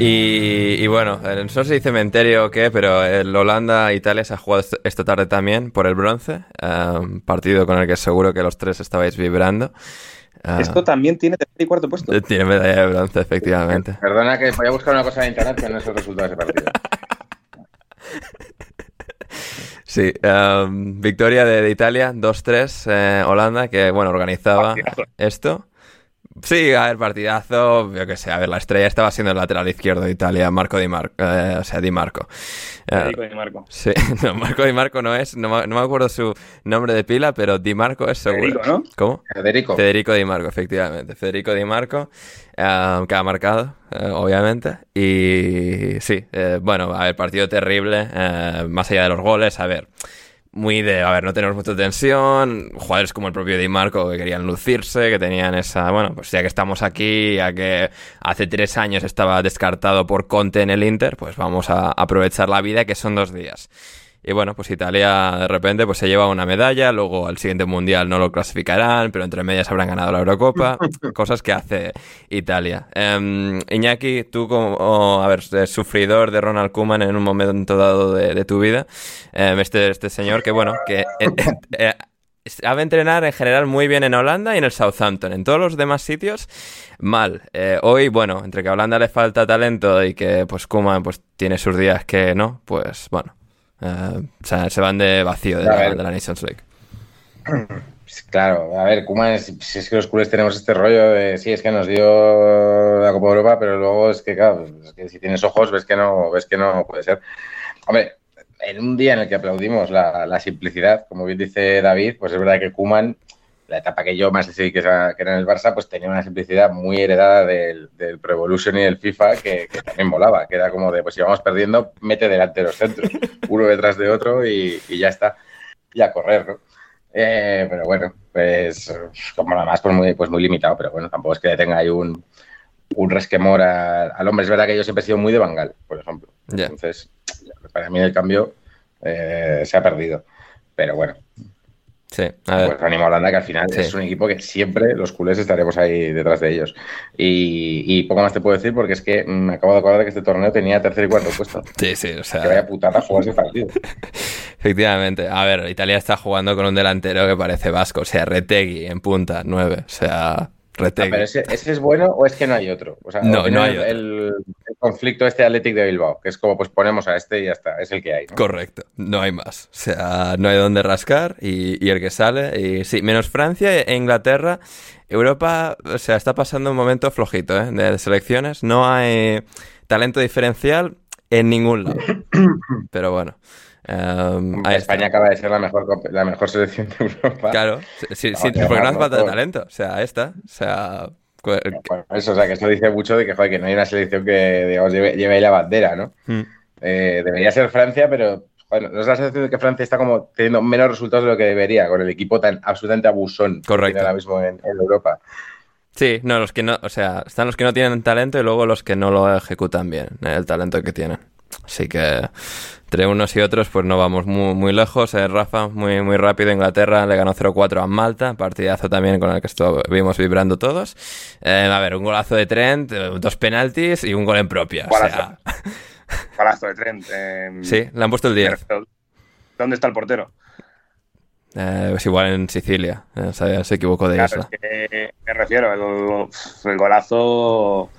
Y, y bueno, eh, no sé si cementerio o qué, pero el Holanda-Italia se ha jugado est- esta tarde también por el bronce. um, partido con el que seguro que los tres estabais vibrando. Ah, Esto también tiene tercer y cuarto puesto. eh, Tiene medalla de bronce, efectivamente. [LAUGHS] Perdona que voy a buscar una cosa en internet que no es el resultado de ese partido. [LAUGHS] Sí, um, victoria de, de Italia, 2-3, eh, Holanda, que bueno, organizaba Partidazo. esto. Sí, a ver, partidazo, yo qué sé, a ver, la estrella estaba siendo el lateral izquierdo de Italia, Marco Di Marco, eh, o sea, Di Marco. Eh, Federico Di Marco. sí, [LAUGHS] no, Marco Di Marco no es, no, me- no me acuerdo su nombre de pila, pero Di Marco es seguro. Federico, ¿no? ¿Cómo? Federico. Federico Di Marco, efectivamente. Federico Di Marco, eh, que ha marcado, eh, obviamente. Y sí, eh, bueno, a ver, partido terrible, eh, más allá de los goles, a ver. Muy de, a ver, no tenemos mucha tensión. Jugadores como el propio Di Marco que querían lucirse, que tenían esa, bueno, pues ya que estamos aquí, ya que hace tres años estaba descartado por Conte en el Inter, pues vamos a aprovechar la vida que son dos días. Y bueno, pues Italia de repente pues se lleva una medalla, luego al siguiente mundial no lo clasificarán, pero entre medias habrán ganado la Eurocopa, [LAUGHS] cosas que hace Italia. Em, Iñaki, tú como, a ver, eh, sufridor de Ronald Koeman en un momento dado de, de tu vida, em, este, este señor que bueno, que eh, eh, sabe entrenar en general muy bien en Holanda y en el Southampton. En todos los demás sitios, mal. Eh, hoy, bueno, entre que a Holanda le falta talento y que pues Koeman pues tiene sus días que no, pues bueno. Eh, o sea, se van de vacío de la, de la Nations League. [CLEARS THROAT] Pues Claro, a ver, Kuma, es- si es que los culés tenemos este rollo de sí, es que nos dio la Copa Europa, pero luego es que, claro, es que si tienes ojos ves que no, ves que no puede ser. Hombre, en un día en el que aplaudimos la, la simplicidad, como bien dice David, pues es verdad que Kuman, la etapa que yo más decidí que era, en el Barça, pues tenía una simplicidad muy heredada del, del Pro Evolution y del FIFA que, que también molaba, que era como de, pues si vamos perdiendo, mete delante los centros, [LAUGHS] uno detrás de otro y, y ya está, y a correr, ¿no? Eh, pero bueno, pues como nada más, pues muy, pues muy limitado, pero bueno, tampoco es que tenga ahí un, un resquemor a- al hombre. Es verdad que yo siempre he sido muy de Bangal, por ejemplo. Entonces, para mí el cambio eh, se ha perdido. Pero bueno, Sí, a ver. pues animo a Holanda que al final Sí. es un equipo que siempre los culés estaremos ahí detrás de ellos. Y, y poco más te puedo decir porque es que me acabo de acordar que este torneo tenía tercer y cuarto puesto. [LAUGHS] Sí, sí, o Que sea, vaya putada jugar ese partido. [LAUGHS] efectivamente. A ver, Italia está jugando con un delantero que parece vasco, o sea, Retegui en punta, 9, o sea, Ah, pero ese, ese es bueno o es que no hay otro. O sea, No, no hay el, otro. El, el conflicto este Athletic de Bilbao, que es como pues ponemos a este y ya está, es el que hay. ¿no? Correcto, no hay más. O sea, no hay donde rascar y, y el que sale. Y sí, menos Francia e Inglaterra. Europa, o sea, está pasando un momento flojito ¿eh? de, de selecciones. No hay talento diferencial en ningún lado. [CLEARS THROAT] Pero bueno. Em. España acaba de ser la mejor, la mejor selección de Europa. Claro, sí, sí, sí, No, que porque no hace no, falta de talento. O sea, está. O sea, cu- Bueno, eso, o sea, que eso dice mucho de que, joder, que no hay una selección que, digamos, lleve, lleve ahí la bandera, ¿no? Mm. Eh, debería ser Francia, pero bueno, nos da la sensación de que Francia está como teniendo menos resultados de lo que debería, con el equipo tan absolutamente abusón que Correcto. tiene ahora mismo en, en Europa. Sí, no, los que no, o sea, están los que no tienen talento y luego los que no lo ejecutan bien, eh, el talento que tienen. Así que entre unos y otros, pues no vamos muy, muy lejos. Eh, Rafa, muy, muy rápido. Inglaterra le ganó 0-4 a Malta. Partidazo también con el que estuvimos vibrando todos. Eh, a ver, un golazo de Trent, eh, dos penaltis y un gol en propia. O sea, [LAUGHS] Golazo de Trent. eh, Sí, le han puesto el 10. pero, ¿Dónde está el portero? Es igual en Sicilia. Se, se equivocó de Claro, isla. es que me refiero, el, el golazo.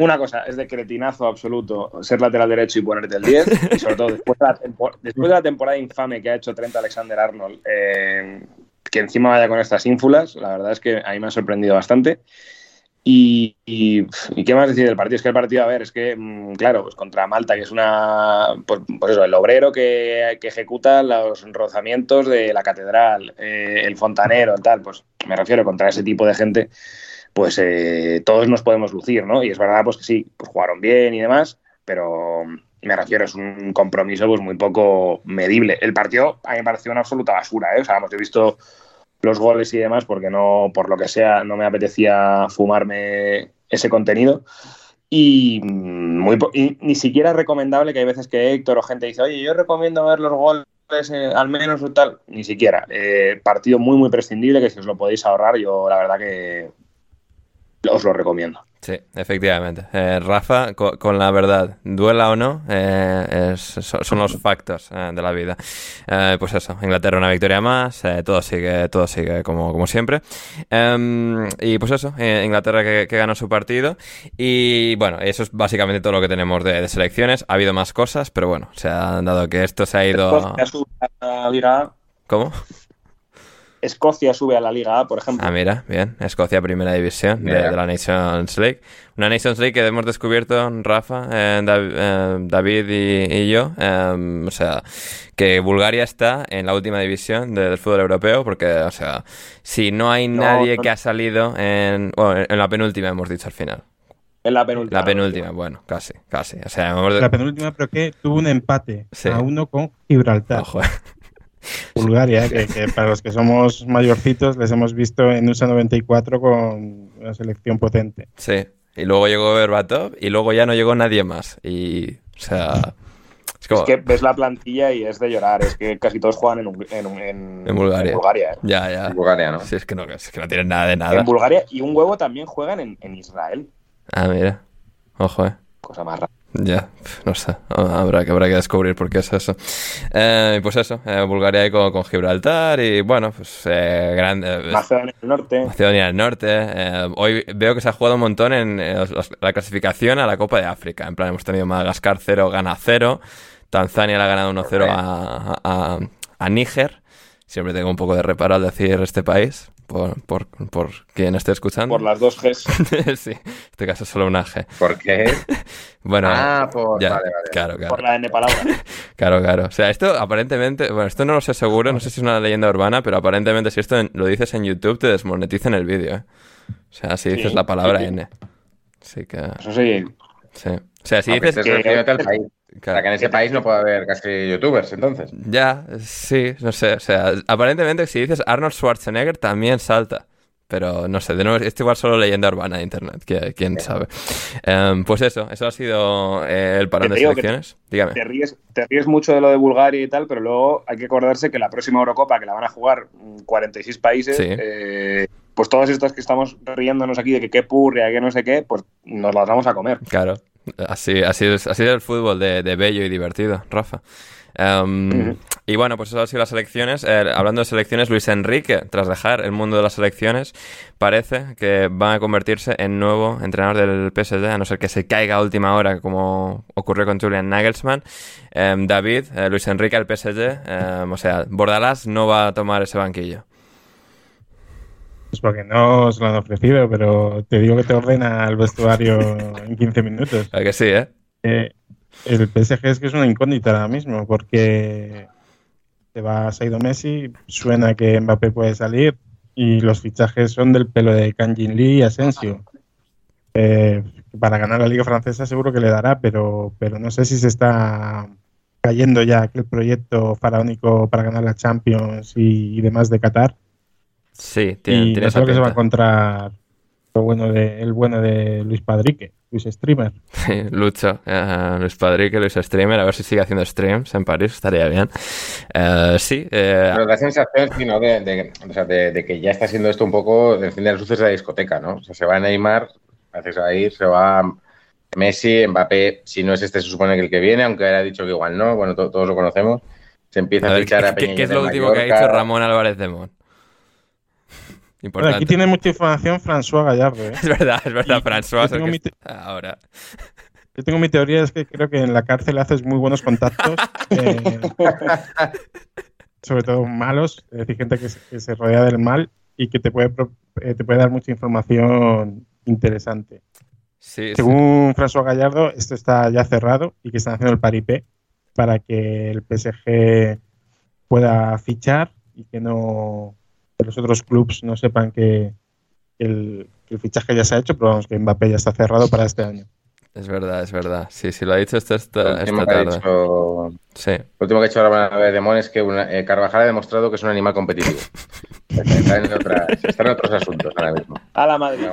Una cosa, es de cretinazo absoluto ser lateral derecho y ponerte el 10. Y sobre todo después de la, tempo- después de la temporada infame que ha hecho Trent Alexander Arnold, eh, que encima vaya con estas ínfulas, la verdad es que a mí me ha sorprendido bastante. Y, y, ¿y qué más decir del partido? Es que el partido, a ver, es que, mm, claro, pues contra Malta, que es una. Pues, pues eso, el obrero que, que ejecuta los rozamientos de la catedral, eh, el fontanero, tal, pues me refiero contra ese tipo de gente, pues eh, todos nos podemos lucir, ¿no? Y es verdad, pues que sí, pues jugaron bien y demás, pero me refiero, es un compromiso pues muy poco medible. El partido a mí me pareció una absoluta basura, ¿eh? O sea, vamos, yo he visto los goles y demás porque no, por lo que sea, no me apetecía fumarme ese contenido. Y, mm, y ni siquiera es recomendable que hay veces que Héctor o gente dice, oye, yo recomiendo ver los goles eh, al menos o tal. Ni siquiera. Eh, partido muy, muy prescindible que si os lo podéis ahorrar, yo la verdad que os lo recomiendo. Sí, efectivamente. Eh, Rafa, co- con, la verdad, duela o no, eh, es- son los factos eh, de la vida. Pues eso, Inglaterra una victoria más, todo sigue, todo sigue como, como siempre. Em, y pues eso, Inglaterra que, que ganó su partido. Y bueno, eso es básicamente todo lo que tenemos de, de selecciones. Ha habido más cosas, pero bueno, se ha dado que esto se ha ido. ¿Cómo? Escocia sube a la Liga A, por ejemplo. Ah, mira, bien. Escocia, primera división de, la Nations League. Una Nations League que hemos descubierto, Rafa, eh, eh, David y, y yo. eh, o sea, que Bulgaria está en la última división de- del fútbol europeo, porque, o sea, si no hay No, nadie no. que ha salido en, bueno, en la penúltima, hemos dicho al final. En la penúltima. La penúltima, bueno, casi, casi. O sea, hemos La penúltima, pero que tuvo un empate Sí. a uno con Gibraltar. Ojo, Bulgaria, que, que para los que somos mayorcitos les hemos visto en USA 94 con una selección potente. sí. Y luego llegó Berbatov y luego ya no llegó nadie más. Y, o sea, es como... Es que ves la plantilla y es de llorar. Es que casi todos juegan en, en, en- En Bulgaria. en Bulgaria, ¿eh? Ya, ya. Bulgaria, ¿no? Sí, es que no, es que no tienen nada de nada. En Bulgaria y un huevo también juegan en, en Israel. Ah, mira. Ojo, eh. Cosa más rara. Ya, no sé. Ah, Habrá que, habrá que descubrir por qué es eso. Eh, y pues eso, eh, Bulgaria ahí con, con Gibraltar y bueno, pues eh, grande. eh, Macedonia del Norte. Macedonia del Norte. eh, hoy veo que se ha jugado un montón en eh, los- la clasificación a la Copa de África. En plan, hemos tenido Madagascar 0, gana 0. Tanzania le ha ganado 1-0 a, a, a Níger. Siempre tengo un poco de reparo al decir este país, por, por, por quien esté escuchando. Por las dos Gs. [LAUGHS] sí, en este caso es solo una G. ¿Por qué? [LAUGHS] Bueno, Ah, por- ya, vale, vale. claro, claro. Por la N palabra. [LAUGHS] Claro, claro. O sea, esto aparentemente, bueno, esto no lo sé seguro, no sé si es una leyenda urbana, pero aparentemente si esto en- lo dices en YouTube te desmonetizan el vídeo, ¿eh? O sea, si dices Sí, la palabra sí. N. Así que, Eso sí. Sí. O sea, si Ah, dices que- es referente al país. claro. Para que en ese país no pueda haber casi youtubers, entonces. Ya, sí, no sé. O sea, aparentemente si dices Arnold Schwarzenegger también salta. Pero no sé, de nuevo, esto igual solo leyenda urbana de internet, que- quién sabe. Em, pues eso, eso ha sido eh, el parón Te de selecciones. Dígame. Te ríes, te ríes mucho de lo de Bulgaria y tal, pero luego hay que acordarse que la próxima Eurocopa, que la van a jugar mm, 46 países, Sí. eh, pues todas estas que estamos riéndonos aquí de que qué purria, que no sé qué, pues nos las vamos a comer. Claro, así, así, es, así es el fútbol de, de bello y divertido, Rafa. Em. Y bueno, pues eso ha sido las selecciones. Eh, hablando de selecciones, Luis Enrique, tras dejar el mundo de las selecciones, parece que va a convertirse en nuevo entrenador del PSG, a no ser que se caiga a última hora, como ocurrió con Julian Nagelsmann. Em, David, eh, Luis Enrique al PSG, em, o sea, Bordalás no va a tomar ese banquillo. Pues porque no se lo han ofrecido, pero te digo que te ordena el vestuario en 15 minutos. [LAUGHS] ¿A que sí, eh? Eh, el PSG es que es una incógnita ahora mismo, porque se va Saido Messi, suena que Mbappé puede salir y los fichajes son del pelo de Kanjin Lee y Asensio. Eh, para ganar la Liga Francesa seguro que le dará, pero, pero no sé si se está cayendo ya aquel proyecto faraónico para ganar la Champions y, y demás de Qatar. Sí, tiene, y tiene esa que se va a encontrar lo bueno de, el bueno de Luis Padrique, Luis Streamer. Sí, Lucho, eh, Luis Padrique, Luis Streamer, a ver si sigue haciendo streams en París, estaría bien. Eh, sí, eh, Pero da sensación, sí, ¿no? De, de- o sea, de- de que ya está siendo esto un poco de encender luces de la discoteca, ¿no? O sea, se va a Neymar, parece que se va a ir, se va Messi, Mbappé, si no es este, se supone que el que viene, aunque ha dicho que igual no, bueno, todos lo conocemos. Se empieza a, fichar a ¿Qué, ¿qué es lo último que ha dicho Ramón Álvarez de Mon? Bueno, aquí tiene mucha información François Gallardo. ¿eh? [LAUGHS] Es verdad, es verdad, François. Ahora. Yo tengo mi teoría, es que creo que en la cárcel haces muy buenos contactos. [LAUGHS] eh, sobre todo malos, es decir, gente que se, que se, rodea del mal y que te puede, eh, te puede dar mucha información interesante. Sí, Según sí. François Gallardo, esto está ya cerrado y que están haciendo el paripé para que el PSG pueda fichar y que no los otros clubes no sepan que el, que el, fichaje ya se ha hecho, pero vamos, que Mbappé ya está cerrado para este año. Es verdad, es verdad. Sí, sí, lo ha dicho esta, esta, esta tarde. Dicho, sí. Lo último que ha dicho ahora Demón es que una, eh, Carvajal ha demostrado que es un animal competitivo. [LAUGHS] está, en otra, está, en otros asuntos ahora mismo. A la madre.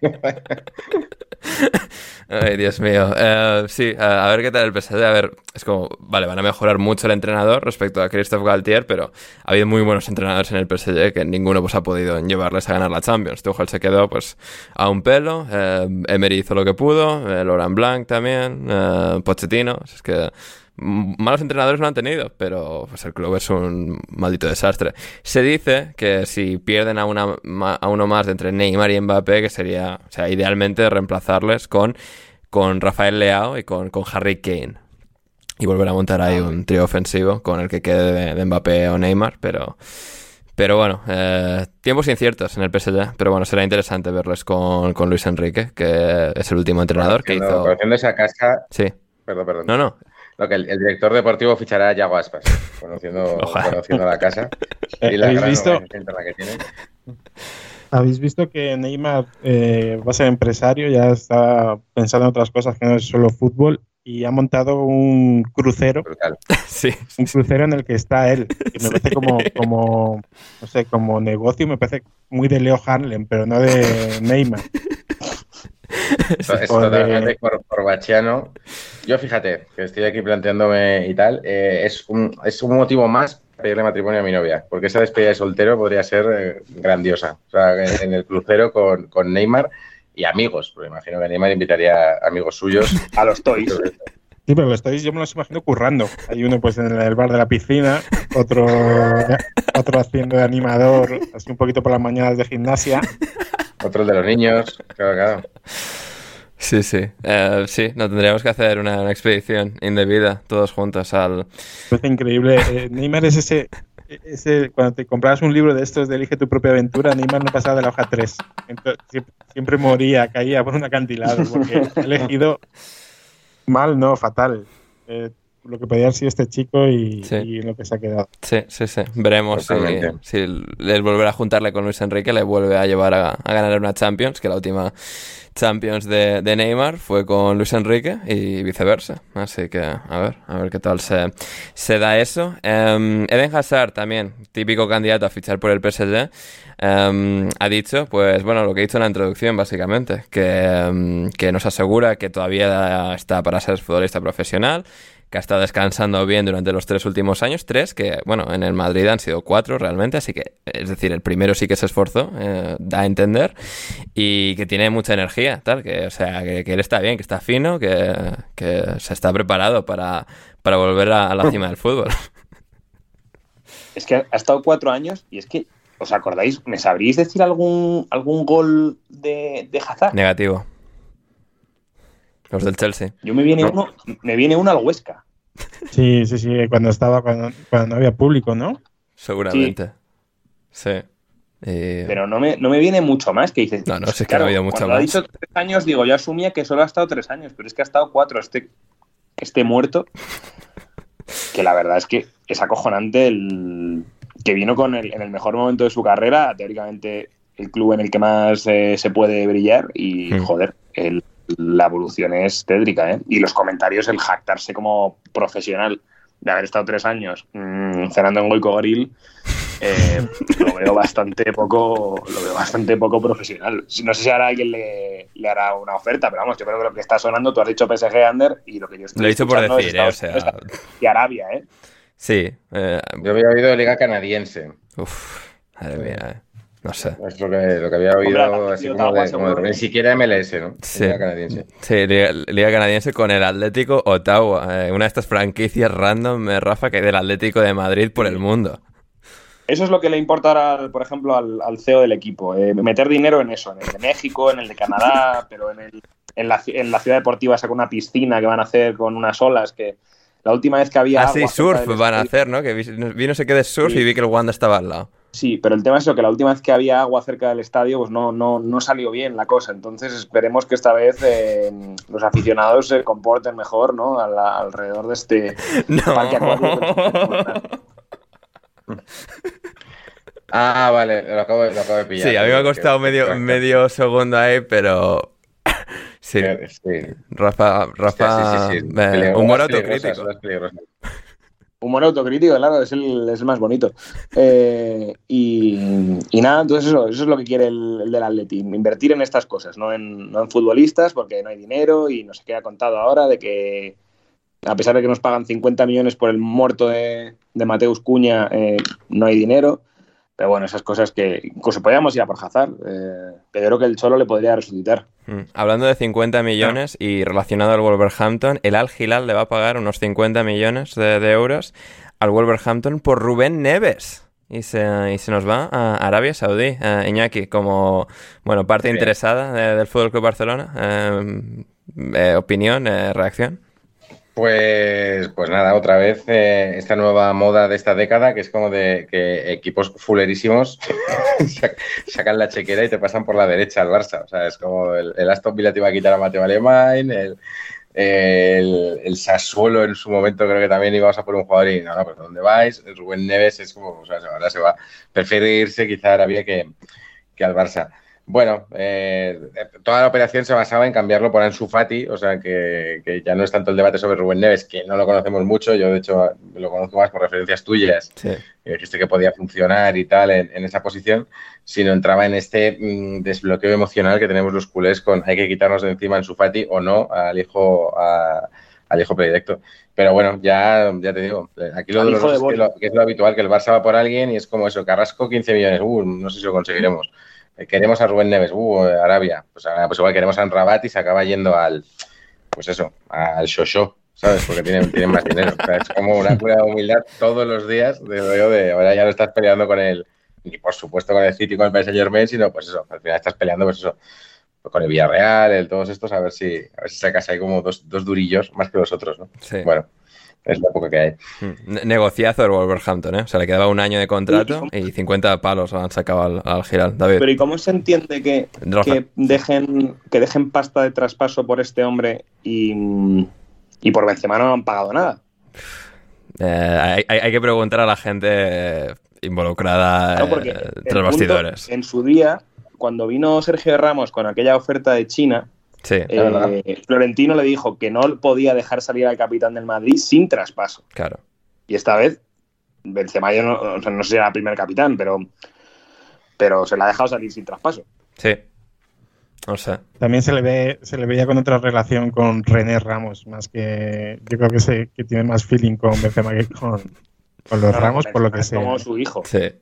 [LAUGHS] Ay, Dios mío. Uh, sí, a ver qué tal el PSG. A ver, es como, vale, van a mejorar mucho el entrenador respecto a Christophe Galtier, pero ha habido muy buenos entrenadores en el PSG que ninguno pues, ha podido llevarles a ganar la Champions. Tuchel se quedó pues a un pelo, eh, Emery hizo lo que pudo, eh, Laurent Blanc también, eh, Pochettino. Es que malos entrenadores no han tenido, pero pues el club es un maldito desastre. Se dice que si pierden a, una, a uno más de entre Neymar y Mbappé, que sería, o sea, idealmente reemplazarles con, con Rafael Leao y con, con Harry Kane. Y volver a montar ahí un trío ofensivo con el que quede de, de Mbappé o Neymar, pero... Pero bueno, eh, tiempos inciertos en el PSG. Pero bueno, será interesante verles con, con Luis Enrique, que es el último entrenador que hizo. Conociendo esa casa. Sí. Perdón, perdón. No, no. No, que el, el, director deportivo fichará a Yago Aspas, conociendo, [LAUGHS] conociendo la casa y la ¿Habéis visto? que tiene. ¿Habéis visto que Neymar eh, va a ser empresario? Ya está pensando en otras cosas que no es solo fútbol y ha montado un crucero. [LAUGHS] Sí. Un crucero en el que está él. Que me parece como, como, no sé, como negocio, me parece muy de Leo Hanlen, pero no de Neymar. Esto, es totalmente por, por Bachiano. Yo fíjate, que estoy aquí planteándome y tal, eh, es, un, es un motivo más para pedirle matrimonio a mi novia, porque esa despedida de soltero podría ser eh, grandiosa. O sea, en, en el crucero con, con, Neymar y amigos, porque imagino que Neymar invitaría a amigos suyos. A los toys. Sí, pero los toys yo me los imagino currando. Hay uno pues en el bar de la piscina, otro, otro haciendo de animador, así un poquito por las mañanas de gimnasia. Otro de los niños, claro, claro. Sí, sí. Uh, sí, no tendríamos que hacer una, una, expedición indebida todos juntos al. Es increíble. Eh, Neymar es ese, ese. Cuando te comprabas un libro de estos de Elige tu propia aventura, Neymar no pasaba de la hoja 3. Entonces, siempre, siempre, moría, caía por un acantilado, porque ha [LAUGHS] elegido mal, no, fatal. Eh, lo que podía haber sido este chico y, sí. y, lo que se ha quedado. Sí, sí, sí. Veremos si, si, el volver a juntarle con Luis Enrique le vuelve a llevar a, a ganar una Champions, que la última Champions de, de, Neymar fue con Luis Enrique y viceversa. Así que a ver, a ver qué tal se, se da eso. Um, Eden Hazard también, típico candidato a fichar por el PSG, um, ha dicho, pues bueno, lo que he dicho en la introducción básicamente, que, um, que nos asegura que todavía está para ser futbolista profesional que ha estado descansando bien durante los tres últimos años, tres, que bueno, en el Madrid han sido cuatro realmente, así que, es decir, el primero sí que se esforzó, eh, da a entender, y que tiene mucha energía, tal, que, o sea, que, que él está bien, que está fino, que, que se está preparado para, para volver a, a, la cima del fútbol. [LAUGHS] Es que ha estado cuatro años y es que, ¿os acordáis? ¿Me sabríais decir algún, algún gol de, de Hazard? Negativo. Los del Chelsea. Yo me viene, no. uno, me viene uno al Huesca. Sí, sí, sí, cuando estaba, cuando, cuando no había público, ¿no? Seguramente. Sí. sí. Eh... Pero no me, no me viene mucho más que dices. No, no, sé claro, que no ha habido mucho cuando más. ha dicho tres años, digo, yo asumía que solo ha estado tres años, pero es que ha estado cuatro. Este, este muerto, [LAUGHS] que la verdad es que es acojonante el que vino con el, en el mejor momento de su carrera, teóricamente el club en el que más eh, se puede brillar y, mm. joder, el la evolución es tétrica, ¿eh? Y los comentarios, el jactarse como profesional de haber estado tres años mmm, cenando en Goico Grill, eh, [LAUGHS] lo veo bastante poco, lo veo bastante poco profesional. No sé si ahora alguien le, le, hará una oferta, pero vamos, yo creo que lo que está sonando, tú has dicho PSG Under y lo que yo estoy Lo he dicho por decir, eh, o sea... Y Arabia, ¿eh? Sí. Eh... Yo había oído de Liga Canadiense. Uf, madre mía, eh. No sé. Es lo que, lo que había oído así como de, como de, ni siquiera MLS, ¿no? Sí. Liga canadiense. Sí, Liga, Liga canadiense con el Atlético Ottawa, eh, una de estas franquicias random, eh, Rafa, que hay del Atlético de Madrid por el mundo. Eso es lo que le importa ahora, por ejemplo, al, al CEO del equipo. eh, meter dinero en eso, en el de México, en el de Canadá, [LAUGHS] pero en, el, en, la, en la ciudad deportiva saca una piscina que van a hacer con unas olas que la última vez que había... Ah, sí, agua surf van a hacer, ¿no? Que vi, vi no sé qué de surf Sí. y vi que el Wanda estaba al lado. Sí, pero el tema es eso, que la última vez que había agua cerca del estadio, pues no, no, no salió bien la cosa. Entonces esperemos que esta vez eh, los aficionados se comporten mejor, ¿no? Alrededor de este [LAUGHS] No. parque acuático. Ah, vale, lo acabo, de- lo acabo de pillar. Sí, a mí me ha costado Que- medio, que- medio segundo ahí, pero... [LAUGHS] Sí. Rafa, Rafa, Sí, sí, sí, sí. eh, humor autocrítico. Peligrosas. Humor autocrítico, claro, es el, es el más bonito. Eh, y, y nada, entonces eso, eso es lo que quiere el, el del Atleti, invertir en estas cosas, no en, no en futbolistas, porque no hay dinero y nos queda contado ahora de que a pesar de que nos pagan 50 millones por el muerto de, de Mateus Cuña, eh, no hay dinero. Pero bueno, esas cosas que incluso podríamos ir a por Hazard, eh, pero yo creo que el Cholo le podría resucitar. Mm, Hablando de 50 millones y relacionado al Wolverhampton, el Al Hilal le va a pagar unos 50 millones de, de euros al Wolverhampton por Rubén Neves. Y se, y se nos va a Arabia Saudí, eh, Iñaki, como bueno parte interesada de- del Fútbol Club Barcelona. Eh, eh, opinión, eh, reacción. Pues, pues nada, otra vez eh, esta nueva moda de esta década, que es como de que equipos fulerísimos [LAUGHS] sac- sacan la chequera y te pasan por la derecha al Barça. O sea, es como el, Aston Villa te iba a quitar a Mateo Alemán, el, el, el Sassuolo en su momento creo que también íbamos a por un jugador y no, no, pues ¿dónde vais? Rubén Neves es como, o sea, ahora se va, prefiere irse quizá a Arabia que, que al Barça. Bueno, eh, toda la operación se basaba en cambiarlo por Ansu Fati, o sea que, que ya no es tanto el debate sobre Rubén Neves, que no lo conocemos mucho, yo de hecho lo conozco más por referencias tuyas, Sí. que dijiste que podía funcionar y tal en, en esa posición, sino entraba en este mm, desbloqueo emocional que tenemos los culés con hay que quitarnos de encima Ansu Fati o no al hijo, a- al hijo predilecto. Pero bueno, ya, ya te digo, eh, aquí lo doloroso de es que, Boni. lo, que es lo habitual, que el Barça va por alguien y es como eso, Carrasco 15 millones, uh, no sé si lo conseguiremos. Queremos a Rubén Neves, uh, Arabia. Pues, ah, pues igual queremos a Rabat y se acaba yendo al, pues eso, al Shosho, ¿sabes? Porque tienen, tienen más dinero. O sea, es como una cura de humildad todos los días, de ahora ya no estás peleando con el, ni por supuesto con el City, con el Saint Germain, sino pues eso, al final estás peleando, pues eso, pues con el Villarreal, el, todos estos, a ver si, a ver si sacas ahí como dos, dos durillos más que los otros, ¿no? Sí. Bueno, es la época que hay. Mm, ne- Negociazo el Wolverhampton, ¿eh? O sea, le quedaba un año de contrato y 50 palos han sacado al, al Hilal. David. Pero ¿y cómo se entiende que, dejen que dejen pasta de traspaso por este hombre y, y por Benzema no han pagado nada? Eh, hay, hay- hay que preguntar a la gente eh, involucrada porque eh, tras bastidores. en su día, cuando vino Sergio Ramos con aquella oferta de China, Sí, eh, Florentino le dijo que no podía dejar salir al capitán del Madrid sin traspaso. claro. Y esta vez, Benzema yo no, o sea, no sé si era el primer capitán, pero, pero se la ha dejado salir sin traspaso. Sí. No sé. También se le ve, se le veía con otra relación con René Ramos, más que yo creo que se, que tiene más feeling con Benzema que con, con los Ramos, por lo que Es sé. como su hijo. Sí.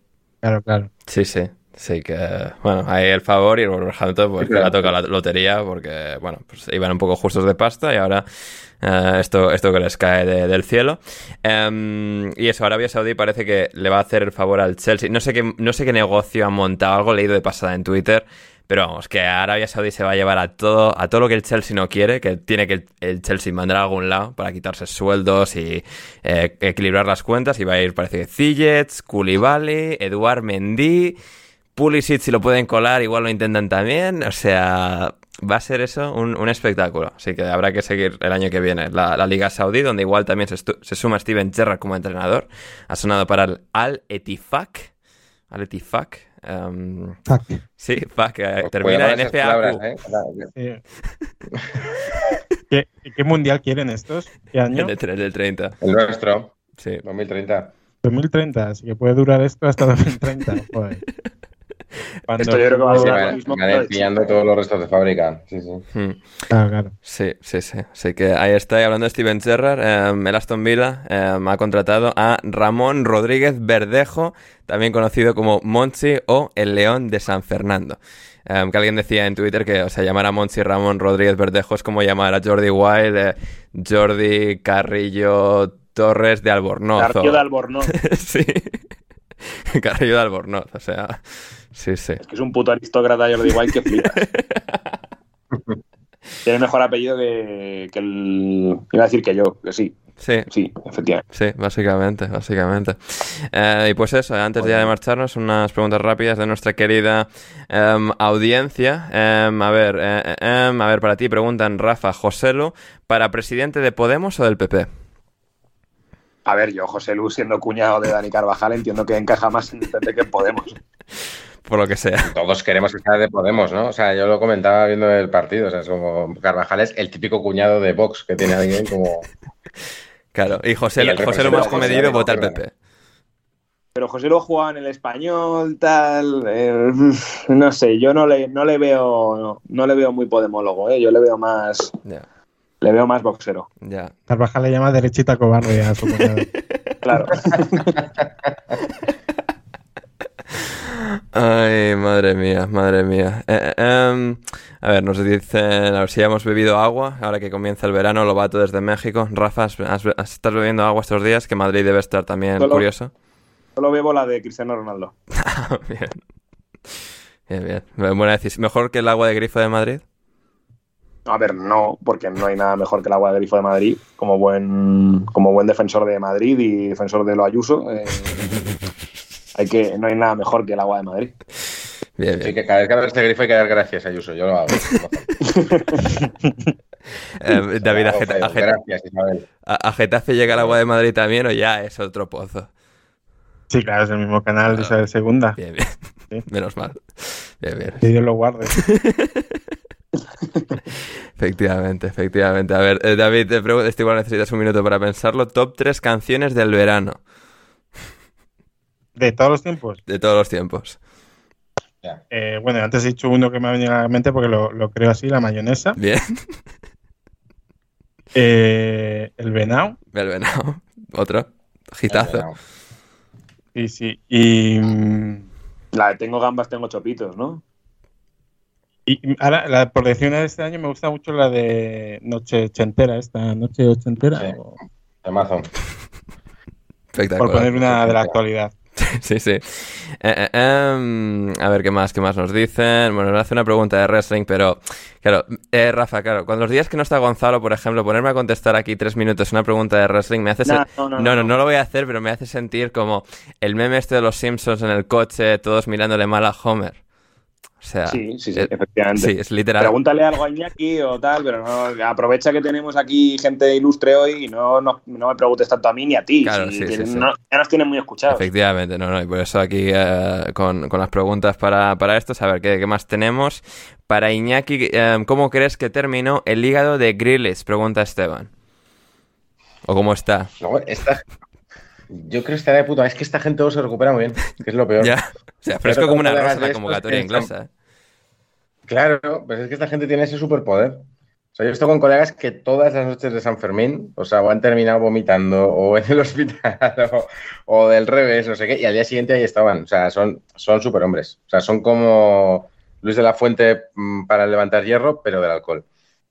Claro, claro. Sí, sí. Sí, que bueno, hay el favor y el Wolverhampton pues Sí, que le ha claro. tocado la lotería porque, bueno, pues iban un poco justos de pasta y ahora eh, esto, esto que les cae de- del cielo. Em, y eso, Arabia Saudí parece que le va a hacer el favor al Chelsea. No sé qué, no sé qué negocio han montado, algo leído de pasada en Twitter. Pero vamos, que Arabia Saudí se va a llevar a todo, a todo lo que el Chelsea no quiere, que tiene que el, el Chelsea mandar a algún lado para quitarse sueldos y eh, equilibrar las cuentas. Y va a ir, parece que Ziyech, Koulibaly, Eduard Mendy, Pulisic, si lo pueden colar, igual lo intentan también. O sea, va a ser eso un, un espectáculo. Así que habrá que seguir el año que viene la, la Liga Saudí, donde igual también se, estu- se suma Steven Gerrard como entrenador. Ha sonado para el Al Etifak. Al Etifak. em, Fuck. sí, FAC, eh, Pues termina en FAQ. ¿eh? ¿Qué, qué mundial quieren estos? ¿Qué año? El de el del 30. El nuestro, Sí. 2030. 2030, así que puede durar esto hasta 2030. Joder. Cuando Esto yo creo que va a van, mismo Chile. todos los restos de fábrica. Sí, sí. Hmm. Claro, claro. Sí, sí, sí. Así que ahí está. Y hablando de Steven Gerrard, eh, el Aston Villa eh, ha contratado a Ramón Rodríguez Verdejo, también conocido como Monchi o el León de San Fernando. Eh, que alguien decía en Twitter que, o sea, llamar a Monchi Ramón Rodríguez Verdejo es como llamar a Jordi Wild, eh, Jordi Carrillo Torres de Albornoz. o- Carrillo de Albornoz. [LAUGHS] sí. [LAUGHS] Carrillo de Albornoz, o sea, sí, sí. Es que es un puto aristócrata Jordi White que flipas. [LAUGHS] Tiene mejor apellido que, que el. Iba a decir que yo, que sí, Sí, sí, efectivamente. Sí, básicamente, básicamente. Eh, y pues eso, antes ya de marcharnos, unas preguntas rápidas de nuestra querida em, audiencia. Em, a ver, eh, eh, em, a ver, para ti preguntan Rafa Joselo, ¿para presidente de Podemos o del PP? A ver, yo, José Lu, siendo cuñado de Dani Carvajal, entiendo que encaja más en el PP que en Podemos. Por lo que sea. Todos queremos que sea de Podemos, ¿no? O sea, yo lo comentaba viendo el partido. O sea, es como Carvajal es el típico cuñado de Vox que tiene alguien como. Claro, y José, Y José lo más comedido vota al. PP. Pero José Lu jugaba en el español, tal. eh, no sé, yo no le, no le veo. No, no le veo muy podemólogo, ¿eh? Yo le veo más. Ya, Le veo más boxero. ya. Carvajal le llama derechita cobarde a su. [LAUGHS] Claro. [LAUGHS] Ay, madre mía, madre mía. Eh, eh, em, a ver, nos dicen, a ver si ya hemos bebido agua, ahora que comienza el verano, Lobato desde México. Rafa, ¿has- has- ¿estás bebiendo agua estos días? Que Madrid debe estar también Solo- curioso. Solo bebo la de Cristiano Ronaldo. [LAUGHS] bien. Bien, bien. Buena decisión. ¿Mejor que el agua de grifo de Madrid? A ver, no, porque no hay nada mejor que el agua de grifo de Madrid. Como buen, como buen defensor de Madrid y defensor de lo Ayuso, eh, hay que, no hay nada mejor que el agua de Madrid. Bien, Sí, bien. que cada vez que abres este grifo hay que dar gracias, Ayuso. Yo lo hago. [LAUGHS] Eh, David, a, Geta- a Geta- a- a Getafe llega el agua de Madrid también o ya es otro pozo? Sí, claro, es el mismo canal de Isabel Segunda. Bien, bien. Sí. Menos mal. Bien, bien. Que Dios lo guarde. [LAUGHS] Efectivamente, efectivamente. A ver, eh, David, te pregunto, este igual necesitas un minuto para pensarlo. Top 3 canciones del verano, De todos los tiempos. de todos los tiempos. Eh, bueno, antes he dicho uno que me ha venido a la mente porque lo, lo creo así, la mayonesa. Bien. [LAUGHS] Eh, el venao. El venado. Otro. Gitazo. Sí, sí. Y, mm, La de tengo gambas, tengo chopitos, ¿no? Y ahora, la, por decir una de este año, me gusta mucho la de Noche Ochentera, esta Noche Ochentera. Sí. o- Amazon. por poner una de la actualidad. [LAUGHS] Sí, sí. Eh, eh, em, a ver, ¿qué más? ¿Qué más nos dicen? Bueno, nos hace una pregunta de wrestling, pero... Claro, eh, Rafa, claro, cuando los días que no está Gonzalo, por ejemplo, ponerme a contestar aquí tres minutos una pregunta de wrestling me hace... No, no, no, no, no. no lo voy a hacer, pero me hace sentir como el meme este de los Simpsons en el coche, todos mirándole mal a Homer. O sea... Sí, sí, sí, eh, efectivamente. Sí, es literal. Pregúntale algo a Iñaki o tal, pero no, aprovecha que tenemos aquí gente ilustre hoy y no, no, no me preguntes tanto a mí ni a ti. Claro, si sí, sí, no- ya nos tienen muy escuchados. Efectivamente, no, no, y por eso aquí eh, con, con las preguntas para, para esto, a ver ¿qué, qué más tenemos. Para Iñaki, eh, ¿cómo crees que terminó el hígado de Grillis? Pregunta Esteban. ¿O cómo está? Luego, esta... Yo creo que de puta. Es que esta gente no se recupera muy bien, que es lo peor. [LAUGHS] Ya, o sea, fresco como una rosa la convocatoria inglesa. ¿eh? Claro, pues es que esta gente tiene ese superpoder. O sea, yo estoy con colegas que todas las noches de San Fermín, o sea, o han terminado vomitando, o en el [LAUGHS] hospital, o, o del revés, no sé qué, y al día siguiente ahí estaban. O sea, son, son superhombres. O sea, son como Luis de la Fuente mm, para levantar hierro, pero del alcohol.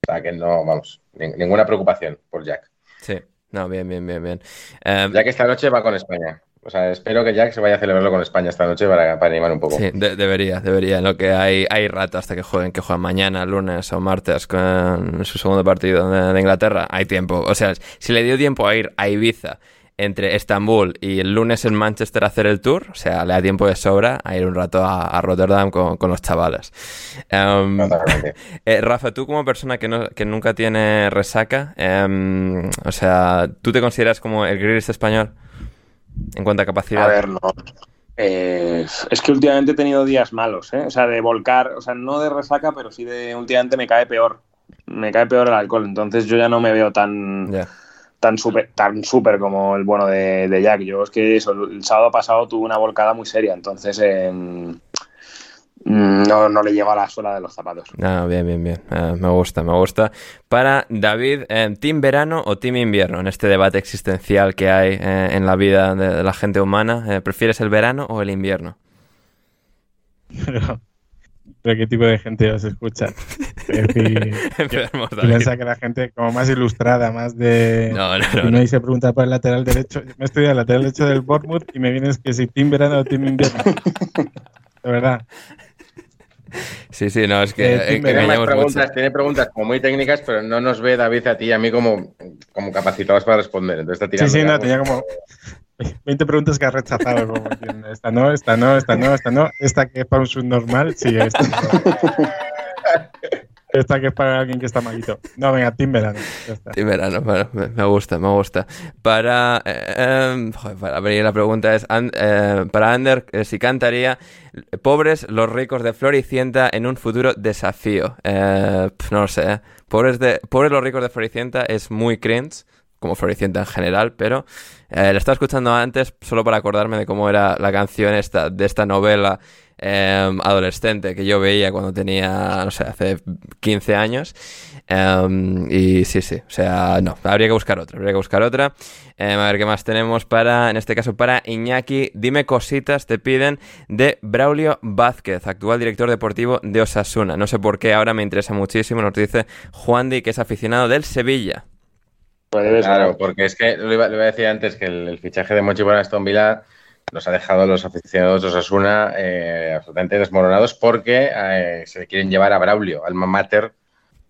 O sea, que no, vamos, ni- ninguna preocupación por Jack. Sí, no, bien, bien, bien, bien. Eh, Jack esta noche va con España. O sea, espero que Jack se vaya a celebrarlo con España esta noche para, para animar un poco. Sí, de- debería, debería. En lo que hay, hay rato hasta que jueguen, que juegan mañana, lunes o martes con su segundo partido de, de Inglaterra. Hay tiempo. O sea, si le dio tiempo a ir a Ibiza entre Estambul y el lunes en Manchester a hacer el tour, o sea, le da tiempo de sobra a ir un rato a, a Rotterdam con, con los chavales. Em, [LAUGHS] eh, Rafa, tú como persona que, no, que nunca tiene resaca, em, o sea, ¿tú te consideras como el grillis español en cuanto a capacidad? A ver, no. Eh, es que últimamente he tenido días malos, ¿eh? O sea, de volcar, o sea, no de resaca, pero sí de últimamente me cae peor. Me cae peor el alcohol, entonces yo ya no me veo tan. Tan súper tan súper como el bueno de, de Jack. Yo es que eso, el sábado pasado tuve una volcada muy seria, entonces em, mm, no, no le llega a la suela de los zapatos. Ah, bien, bien, bien. Ah, me gusta, me gusta. Para David, eh, ¿team verano o team invierno en este debate existencial que hay eh, en la vida de la gente humana? Eh, ¿Prefieres el verano o el invierno? [LAUGHS] Pero, pero ¿qué tipo de gente os escucha? [LAUGHS] Es decir, yo piensa que la gente como más ilustrada, más de... No, no, no, y no. no se pregunta por el lateral derecho. Yo me estoy el lateral derecho del Bournemouth y me vienes que si team verano o team invierno. De verdad. Sí, sí, no, es que Eh, eh. Tiene, mucho. preguntas, tiene preguntas como muy técnicas, pero no nos ve David a ti y a mí como, como capacitados para responder. Entonces está Sí, tirando. sí, ya no, tenía como 20 preguntas que has rechazado. Como, esta no, esta no, esta no, esta no. Esta que es para un subnormal, sí, esta no. [LAUGHS] Esta que es para alguien que está malito. No, venga, team verano. Bueno, me, gusta, me gusta. Para, eh, em, joder, para abrir la pregunta es, eh, para Ander, eh, si cantaría Pobres los ricos de Floricienta en un futuro desafío. Eh, no lo sé. Pobres, de, Pobres los ricos de Floricienta es muy cringe, como Floricienta en general, pero la estaba escuchando antes solo para acordarme de cómo era la canción esta, de esta novela em, adolescente que yo veía cuando tenía, no sé, hace 15 años. Em, y sí, sí, o sea, no, habría que buscar otra, habría que buscar otra. Em, a ver qué más tenemos para, en este caso, para Iñaki. Dime cositas, te piden, de Braulio Vázquez, actual director deportivo de Osasuna. No sé por qué, ahora me interesa muchísimo. Nos dice Juan Di, que es aficionado del Sevilla. Pues. Claro, porque es que lo iba, lo iba a decir antes que el, el fichaje de Mochi para Aston Villa nos ha dejado a los aficionados de Osasuna eh, absolutamente desmoronados porque eh, se quieren llevar a Braulio, alma mater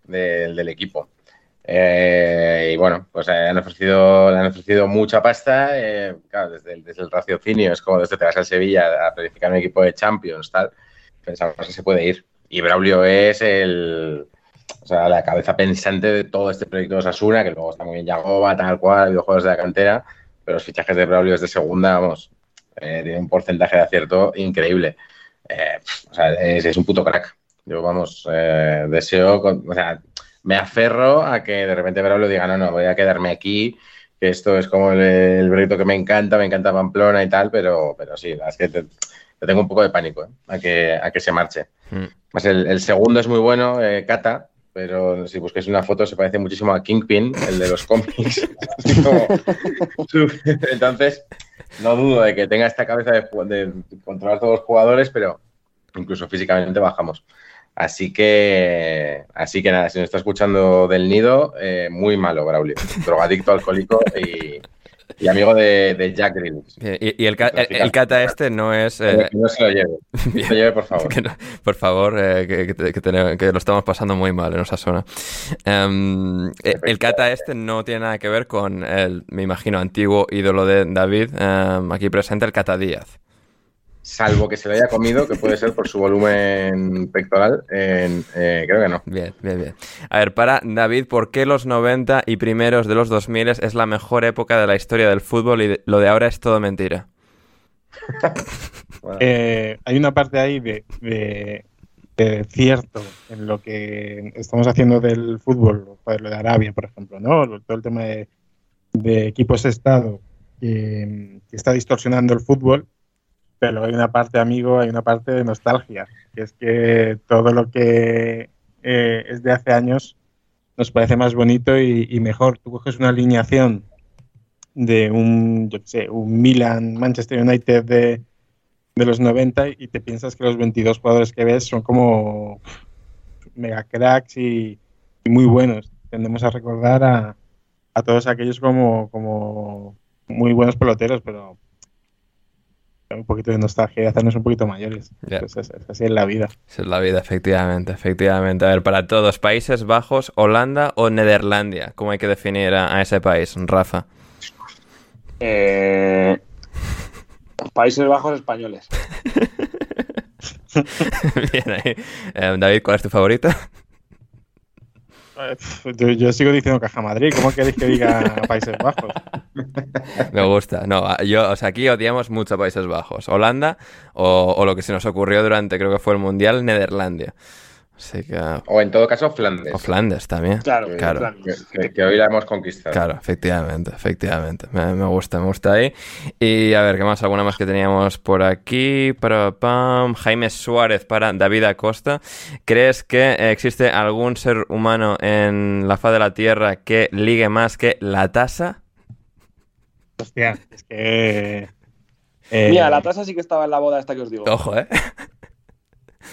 del, equipo. Eh, y bueno, pues eh, han ofrecido, le han ofrecido mucha pasta. eh, claro, desde el, desde el raciocinio es como desde te vas al Sevilla a planificar un equipo de Champions, tal. Pensamos que se puede ir. Y Braulio es el, o sea, la cabeza pensante de todo este proyecto de Osasuna, que luego está muy bien Yagoba, tal cual, videojuegos de la cantera, pero los fichajes de Braulio es de segunda, vamos, eh, tiene un porcentaje de acierto increíble. Eh, o sea, es, es un puto crack. Yo, vamos, eh, deseo, con- o sea, me aferro a que de repente Braulio diga, no, no, voy a quedarme aquí, que esto es como el, el proyecto que me encanta, me encanta Pamplona y tal, pero, pero sí, la verdad es que te- te tengo un poco de pánico ¿eh? a, que, a que se marche. Mm. Más el, el segundo es muy bueno, eh, Kata, pero si busquéis una foto se parece muchísimo a Kingpin, el de los cómics. [LAUGHS] [LAUGHS] Entonces, no dudo de que tenga esta cabeza de, controlar todos los jugadores, pero incluso físicamente bajamos. Así que, así que nada, si nos está escuchando del nido, eh, muy malo, Braulio. [LAUGHS] Drogadicto, alcohólico y, y amigo de, de Jack Grealish. Y, y el, ca- el, el cata este no es... eh, Que no se lo lleve. [LAUGHS] No se lo lleve, por favor. que no- por favor, eh, que, que te- que que lo estamos pasando muy mal en Osasuna. Em, eh, el kata este no tiene nada que ver con el, me imagino, antiguo ídolo de David, em, aquí presente, el Cata Díaz. Salvo que se lo haya comido, que puede ser por su volumen pectoral, eh, creo que no. Bien, bien, bien. A ver, para David, ¿por qué los 90 y primeros de los 2000 es la mejor época de la historia del fútbol y lo de ahora es todo mentira? Bueno, Eh, hay una parte ahí de, de- de cierto en lo que estamos haciendo del fútbol, joder, lo de Arabia, por ejemplo, ¿no? Todo el tema de, de equipos Estado que, que está distorsionando el fútbol, pero hay una parte, amigo, hay una parte de nostalgia, que es que todo lo que eh, es de hace años nos parece más bonito y, mejor. Tú coges una alineación de un, yo sé, un Milan, Manchester United de, de los 90 y te piensas que los 22 jugadores que ves son como mega cracks y, y muy buenos. Tendemos a recordar a, a todos aquellos como, como muy buenos peloteros, pero un poquito de nostalgia y hacernos un poquito mayores. Pues es, es así en la vida. Esa es la vida, efectivamente, efectivamente. A ver, para todos, Países Bajos, Holanda o Nederlandia, ¿cómo hay que definir a, a ese país, Rafa? Eh, Países Bajos españoles. [LAUGHS] Bien ahí. Eh, David, ¿cuál es tu favorito? Eh, Yo, sigo diciendo Caja Madrid, ¿cómo queréis que diga Países Bajos? [LAUGHS] Me gusta. No, yo, o sea, aquí odiamos mucho Países Bajos. Holanda o lo que se nos ocurrió durante, creo que fue el Mundial, Nederlandia. Así que... O en todo caso Flandes. O Flandes también. Claro, claro. Flandes. Que, hoy la hemos conquistado. Claro, efectivamente, efectivamente. Me, me gusta, me gusta ahí. Y a ver, ¿qué más? ¿Alguna más que teníamos por aquí? Para, pam. Jaime Suárez para David Acosta. ¿Crees que existe algún ser humano en la faz de la Tierra que ligue más que la tasa? Hostia, es que. eh, Mira, la tasa sí que estaba en la boda esta que os digo. Ojo, ¿eh?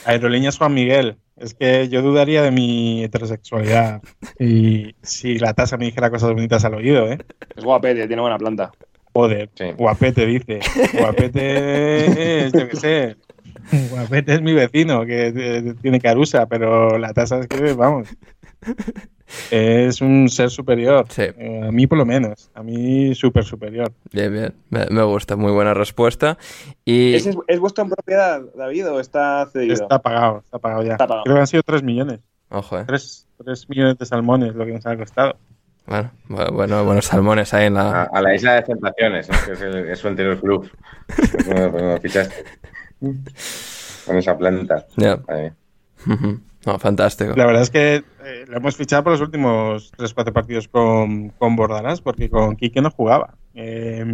Aerolíneas Juan Miguel. Es que yo dudaría de mi heterosexualidad. Y si la tasa me dijera cosas bonitas al oído, ¿eh? Es guapete, tiene buena planta. Joder, Sí. guapete dice. Guapete es, yo qué sé. Guapete es mi vecino que eh, tiene carusa, pero la tasa es que, vamos. Es un ser superior. Sí. Eh, A mí, por lo menos. A mí, súper superior. Bien, bien. Me, me gusta, muy buena respuesta. Y... ¿Ese es, es vuestra propiedad, David, o está cedido? Está pagado, está pagado ya. Está pagado. Creo que han sido 3 millones. Ojo, ¿eh? 3, millones de salmones lo que nos ha costado. Bueno, bu- bueno, buenos salmones ahí en A, la... a la isla de Tentaciones, ¿no? que es, el- es su anterior club. Cuando- fichaste. [LAUGHS] Con esa planta. Ya. No, fantástico. La verdad es que eh, lo hemos fichado por los últimos 3-4 partidos con, con Bordalás, porque con Quique no jugaba. Eh,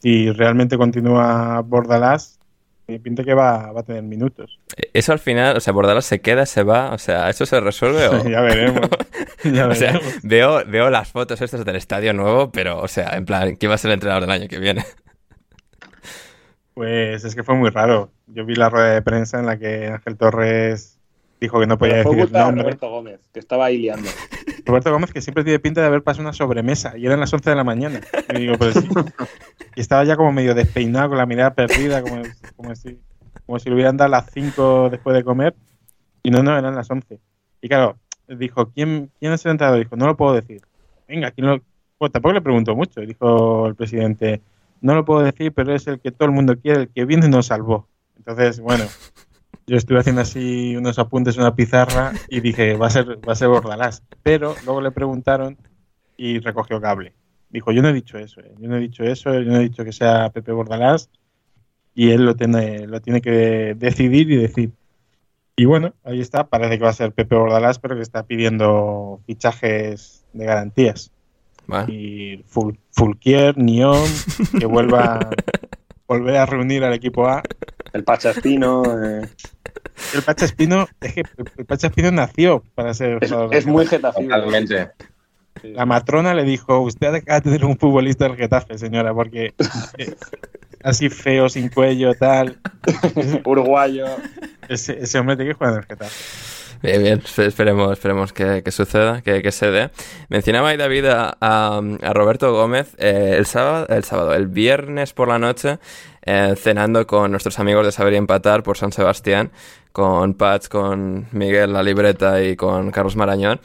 si realmente continúa Bordalás, eh, pinta que va, va a tener minutos. Eso al final, o sea, Bordalas se queda, se va, o sea, ¿eso se resuelve o...? [LAUGHS] ya veremos. [LAUGHS] Ya O sea, veremos. veo, veo las fotos estas del estadio nuevo, pero, o sea, en plan, ¿quién va a ser el entrenador del año que viene? Pues es que fue muy raro. Yo vi la rueda de prensa en la que Ángel Torres dijo que no podía decir el nombre. Roberto Gómez, que estaba ahí liando. Roberto Gómez, que siempre tiene pinta de haber pasado una sobremesa, y eran las 11 de la mañana. Y digo, pues. Y estaba ya como medio despeinado, con la mirada perdida, como, como, si, como si le hubieran dado las 5 después de comer. Y no, no, eran las 11. Y claro, dijo, ¿quién, quién es el entrenador? Dijo, no lo puedo decir. Venga, ¿quién lo...? Pues tampoco le preguntó mucho. Dijo el presidente, no lo puedo decir, pero es el que todo el mundo quiere, el que viene y nos salvó. Entonces, bueno, yo estuve haciendo así unos apuntes en una pizarra y dije, va a ser, va a ser Bordalás. Pero luego le preguntaron y recogió cable. Dijo, yo no he dicho eso, eh, yo no he dicho eso, yo no he dicho que sea Pepe Bordalás y él lo tiene, lo tiene que decidir y decir. Y bueno, ahí está, parece que va a ser Pepe Bordalás, pero que está pidiendo fichajes de garantías. Vale. Y Ful- Fulquier, Nión, que vuelva [LAUGHS] volver a reunir al equipo A. El Pachaspino. eh, [LAUGHS] El Pacha Espino, es que el Pacha Espino nació para ser es, muy Getafe. getafible. Totalmente. La matrona le dijo, usted acaba de tener un futbolista del Getafe, señora, porque eh, así feo, sin cuello, tal. [LAUGHS] Uruguayo. Ese, ese hombre tiene que jugar en el Getafe. Bien, bien, espe- esperemos, esperemos que, que suceda, que, que se dé. Mencionaba ahí David a, a- Roberto Gómez eh, el sábado, el sábado, el viernes por la noche, eh, cenando con nuestros amigos de Saber y Empatar por San Sebastián, con Pats, con Miguel La Libreta y con Carlos Marañón.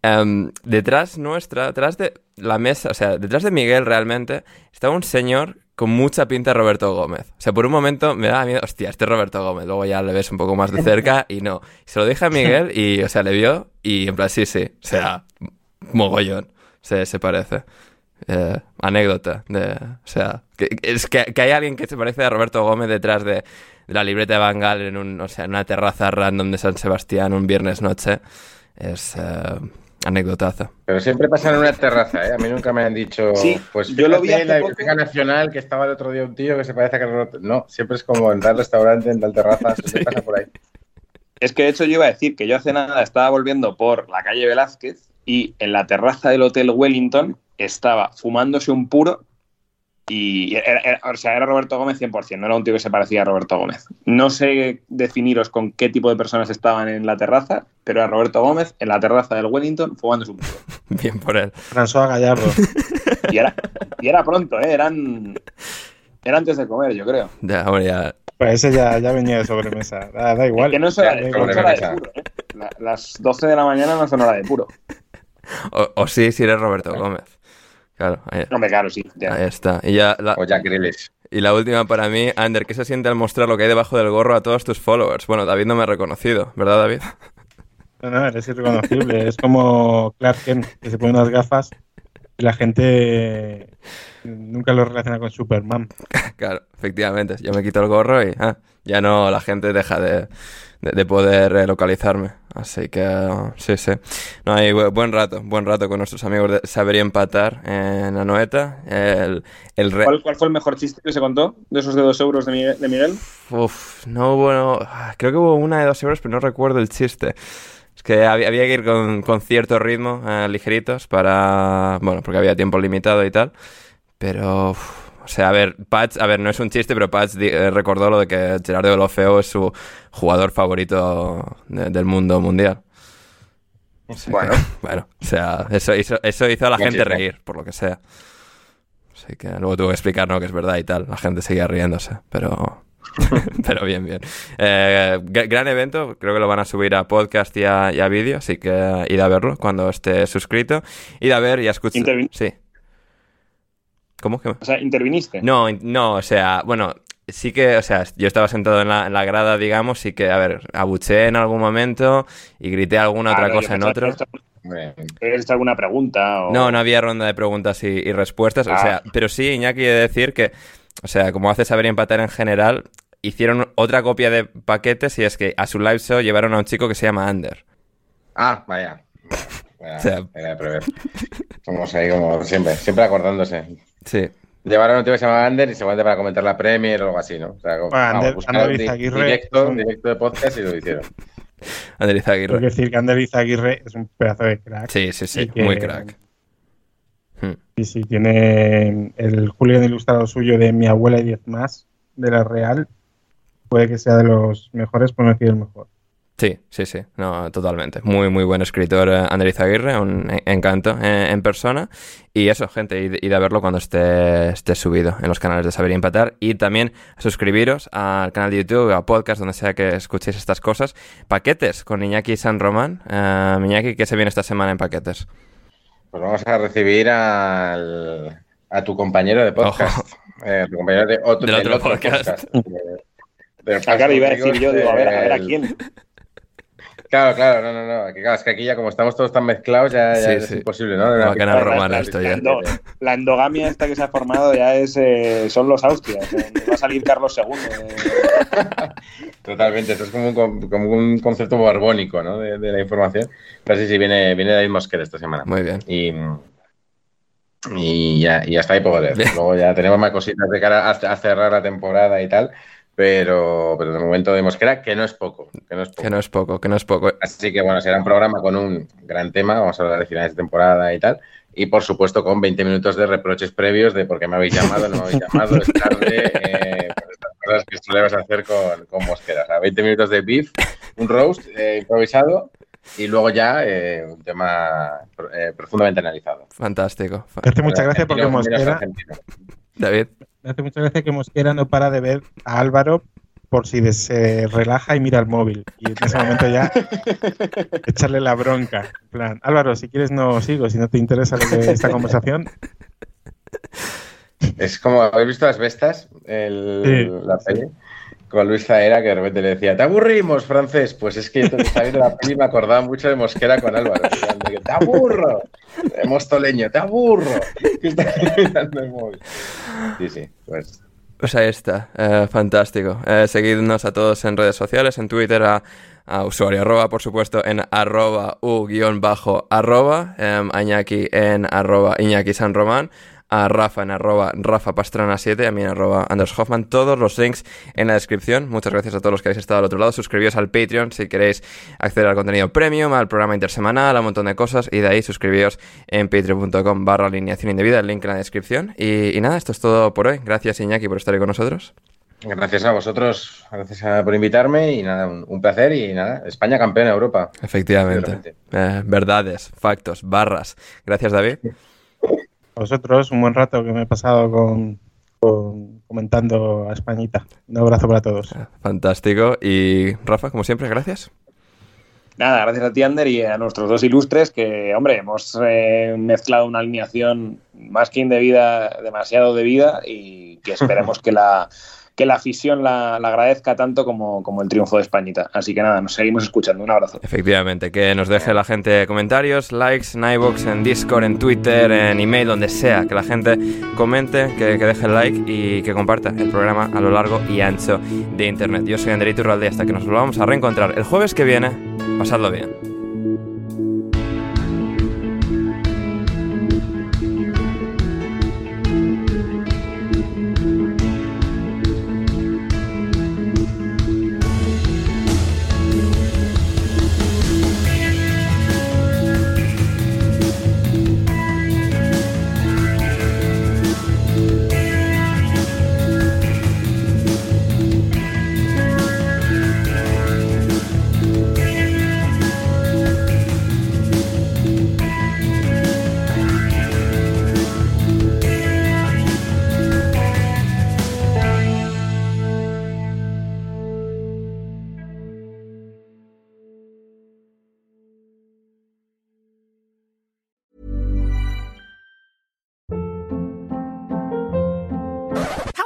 Em, detrás nuestra, detrás de la mesa, o sea, detrás de Miguel realmente, estaba un señor con mucha pinta Roberto Gómez. O sea, por un momento me daba miedo, hostia, este es Roberto Gómez. Luego ya le ves un poco más de cerca y no. Se lo dije a Miguel y, o sea, le vio y en plan, sí, sí, o sea, mogollón, se, se parece. Eh, anécdota de, o sea, que, es que, que hay alguien que se parece a Roberto Gómez detrás de, de la libreta de Bangal en un, o sea, en una terraza random de San Sebastián un viernes noche. Es eh, anécdotazo. Pero siempre pasa en una terraza, ¿eh? A mí nunca me han dicho, Sí, pues yo lo vi hace la. Biblioteca Nacional, que estaba el otro día un tío que se parece a Carlos Roto. No, siempre es como en tal restaurante, en tal terraza, [LAUGHS] siempre pasa por ahí. Es que de hecho yo iba a decir que yo hace nada estaba volviendo por la calle Velázquez y en la terraza del Hotel Wellington estaba fumándose un puro y era, era- o sea, era Roberto Gómez 100%, no era un tío que se parecía a Roberto Gómez. No sé definiros con qué tipo de personas estaban en la terraza, pero era Roberto Gómez en la terraza del Wellington fumándose un puro. [LAUGHS] Bien por él. François Gallardo. Y era, y era pronto, ¿eh? eran, era antes de comer, yo creo. Ya, hombre, ya. Pues ese ya, ya venía de sobremesa. Da, da igual. que no es hora, no es hora de puro, ¿eh? La- las 12 de la mañana no son hora de puro. O, o sí, si eres Roberto Gómez. Claro, ahí, No me claro, sí. ya. ahí está. Y ya la, O Jack Grealish. y la última para mí, Ander, ¿qué se siente al mostrar lo que hay debajo del gorro a todos tus followers? Bueno, David no me ha reconocido, ¿verdad, David? No, no, eres irreconocible. Es como Clark Kent, que se pone unas gafas y la gente nunca lo relaciona con Superman. [LAUGHS] claro, efectivamente. Yo me quito el gorro y ah, ya no la gente deja de, de, de poder eh, localizarme. Así que sí, sí. No, hay bu- buen rato, buen rato con nuestros amigos de Saber y Empatar en la Noeta. El, el re- ¿Cuál, cuál fue el mejor chiste que se contó de esos de dos euros de Miguel? de Miguel? Uf, no hubo. no- ah, creo que hubo una de dos euros, pero no recuerdo el chiste. Es que había, había que ir con, con cierto ritmo, eh, ligeritos, para. Bueno, porque había tiempo limitado y tal. Pero. uf, o sea, a ver, Patch, a ver, no es un chiste, pero Patch di- eh, recordó lo de que Gerardo Delofeo es su jugador favorito de- del mundo mundial. O sea Bueno. que, [LAUGHS] bueno, o sea, eso hizo, eso hizo a la gente chiste. reír, por lo que sea. Así que luego tuve que explicar, ¿no? Que es verdad y tal. La gente seguía riéndose, pero... [LAUGHS] pero bien, bien. Eh, gr- gran evento, creo que lo van a subir a podcast y a, vídeo, así que id a verlo cuando esté suscrito. Id a ver y a escuchar. Sí. ¿Cómo que? O sea, interviniste. No, no, o sea, bueno, sí que, o sea, yo estaba sentado en la, en la grada, digamos, sí que, a ver, abuché en algún momento y grité alguna Ah, otra yo cosa en otro. que esto- Hombre, ¿Quieres hecho alguna pregunta? O... No, no había ronda de preguntas y, y respuestas. O Ah. sea, pero sí, Iñaki, he de decir que, o sea, como hace saber y empatar en general, hicieron otra copia de paquetes y es que a su live show llevaron a un chico que se llama Ander. Ah, vaya. Vaya, [LAUGHS] O sea- era de prever. Somos ahí como siempre, siempre acordándose. Sí. Llevaron a un tío que se llama Ander y seguramente para comentar la Premier o algo así, ¿no? O sea, Bueno, vamos, Ander- Ander Izaguirre directo, son- directo de podcast y lo hicieron. [LAUGHS] Ander Izaguirre. decir que Ander Izaguirre es un pedazo de crack. Sí, sí, sí, que- muy crack. Hmm. Sí, sí, tiene el Julián ilustrado suyo de Mi abuela y diez más de la Real. Puede que sea de los mejores, por no decir el mejor. Sí, sí, sí, no, totalmente. Muy, muy buen escritor, eh, Ander Izaguirre, un e- encanto eh, en persona. Y eso, gente, id, id a verlo cuando esté, esté subido en los canales de Saber y Empatar. Y también suscribiros al canal de YouTube, a podcast, donde sea que escuchéis estas cosas. Paquetes con Iñaki San Román. Eh, Iñaki, ¿qué se viene esta semana en paquetes? Pues vamos a recibir al, a tu compañero de podcast. Eh, tu compañero de otro, Del del otro otro podcast. Del Ah, claro, iba a podcast decir yo, digo, a ver, a ver a quién. Claro, claro, no, no, no. Que, claro, es que aquí ya como estamos todos tan mezclados ya, ya Sí, es sí. imposible, ¿no? Va a ganar Una- Román una- esto ya. La, endo- la endogamia esta que se ha formado ya es eh, son los Austrias. eh, va a salir Carlos II. eh. [LAUGHS] Totalmente, esto es como un, como un concepto borbónico, ¿no? De, de la información. Pero sí, sí, viene, viene David Mosquera esta semana. Muy bien. Y, y ya, y hasta ahí puedo leer. Luego ya tenemos más cositas de cara a, a cerrar la temporada y tal. Pero, pero de momento de Mosquera, que no es poco. Que no es poco. Que no es poco, que no es poco. Así que bueno, será un programa con un gran tema. Vamos a hablar de finales de temporada y tal. Y por supuesto con 20 minutos de reproches previos de por qué me habéis llamado, no me habéis llamado, es tarde. eh, estas cosas que solemos hacer con, con Mosquera. O sea, 20 minutos de beef, un roast eh, improvisado y luego ya eh, un tema eh, profundamente analizado. Fantástico. Fa- Me hace mucha gracia porque Mosquera. David. Me hace mucha gracia que Mosquera no para de ver a Álvaro por si se relaja y mira el móvil. Y en ese momento ya [LAUGHS] echarle la bronca. En plan, Álvaro, si quieres no sigo, si no te interesa lo que- esta conversación. Es como, ¿habéis visto las bestas? El, Sí. la peli. Con Luis Zaera, que de repente le decía, te aburrimos, francés. Pues es que estaba viendo la peli me acordaba mucho de Mosquera con Álvaro. de te aburro. De Mostoleño, te aburro. Que está mirando el móvil. Sí, sí, pues. Pues ahí está, eh, fantástico. Eh, seguidnos a todos en redes sociales, en Twitter a, a usuario arroba, por supuesto, en arroba u guion bajo arroba, em, a Iñaki en arroba Iñaki San Román, a Rafa en arroba Rafa Pastrana 7, a mí en arroba Anders Hoffman, todos los links en la descripción. Muchas gracias a todos los que habéis estado al otro lado. Suscribíos al Patreon si queréis acceder al contenido premium, al programa intersemanal, a un montón de cosas. Y de ahí suscribíos en patreon.com barra alineación indebida, el link en la descripción. Y, y nada, esto es todo por hoy. Gracias Iñaki por estar ahí con nosotros. Gracias a vosotros, gracias a- por invitarme y nada, un, un placer y nada, España campeona de Europa. Efectivamente. Eh, verdades, factos, barras. Gracias David. A vosotros, un buen rato que me he pasado con, con- comentando a Españita. Un abrazo para todos. Fantástico. Y Rafa, como siempre, gracias. Nada, gracias a ti, Ander, y a nuestros dos ilustres que, hombre, hemos eh, mezclado una alineación más que indebida, demasiado debida y que esperemos que la, que la afición la, agradezca tanto como, como, el triunfo de Españita. Así que nada, nos seguimos escuchando. Un abrazo. Efectivamente, que nos deje la gente comentarios, likes, en iVoox, en Discord, en Twitter, en email, donde sea, que la gente comente, que, que deje el like y que comparta el programa a lo largo y ancho de Internet. Yo soy André Turralde hasta que nos volvamos a reencontrar el jueves que viene. Pasadlo bien.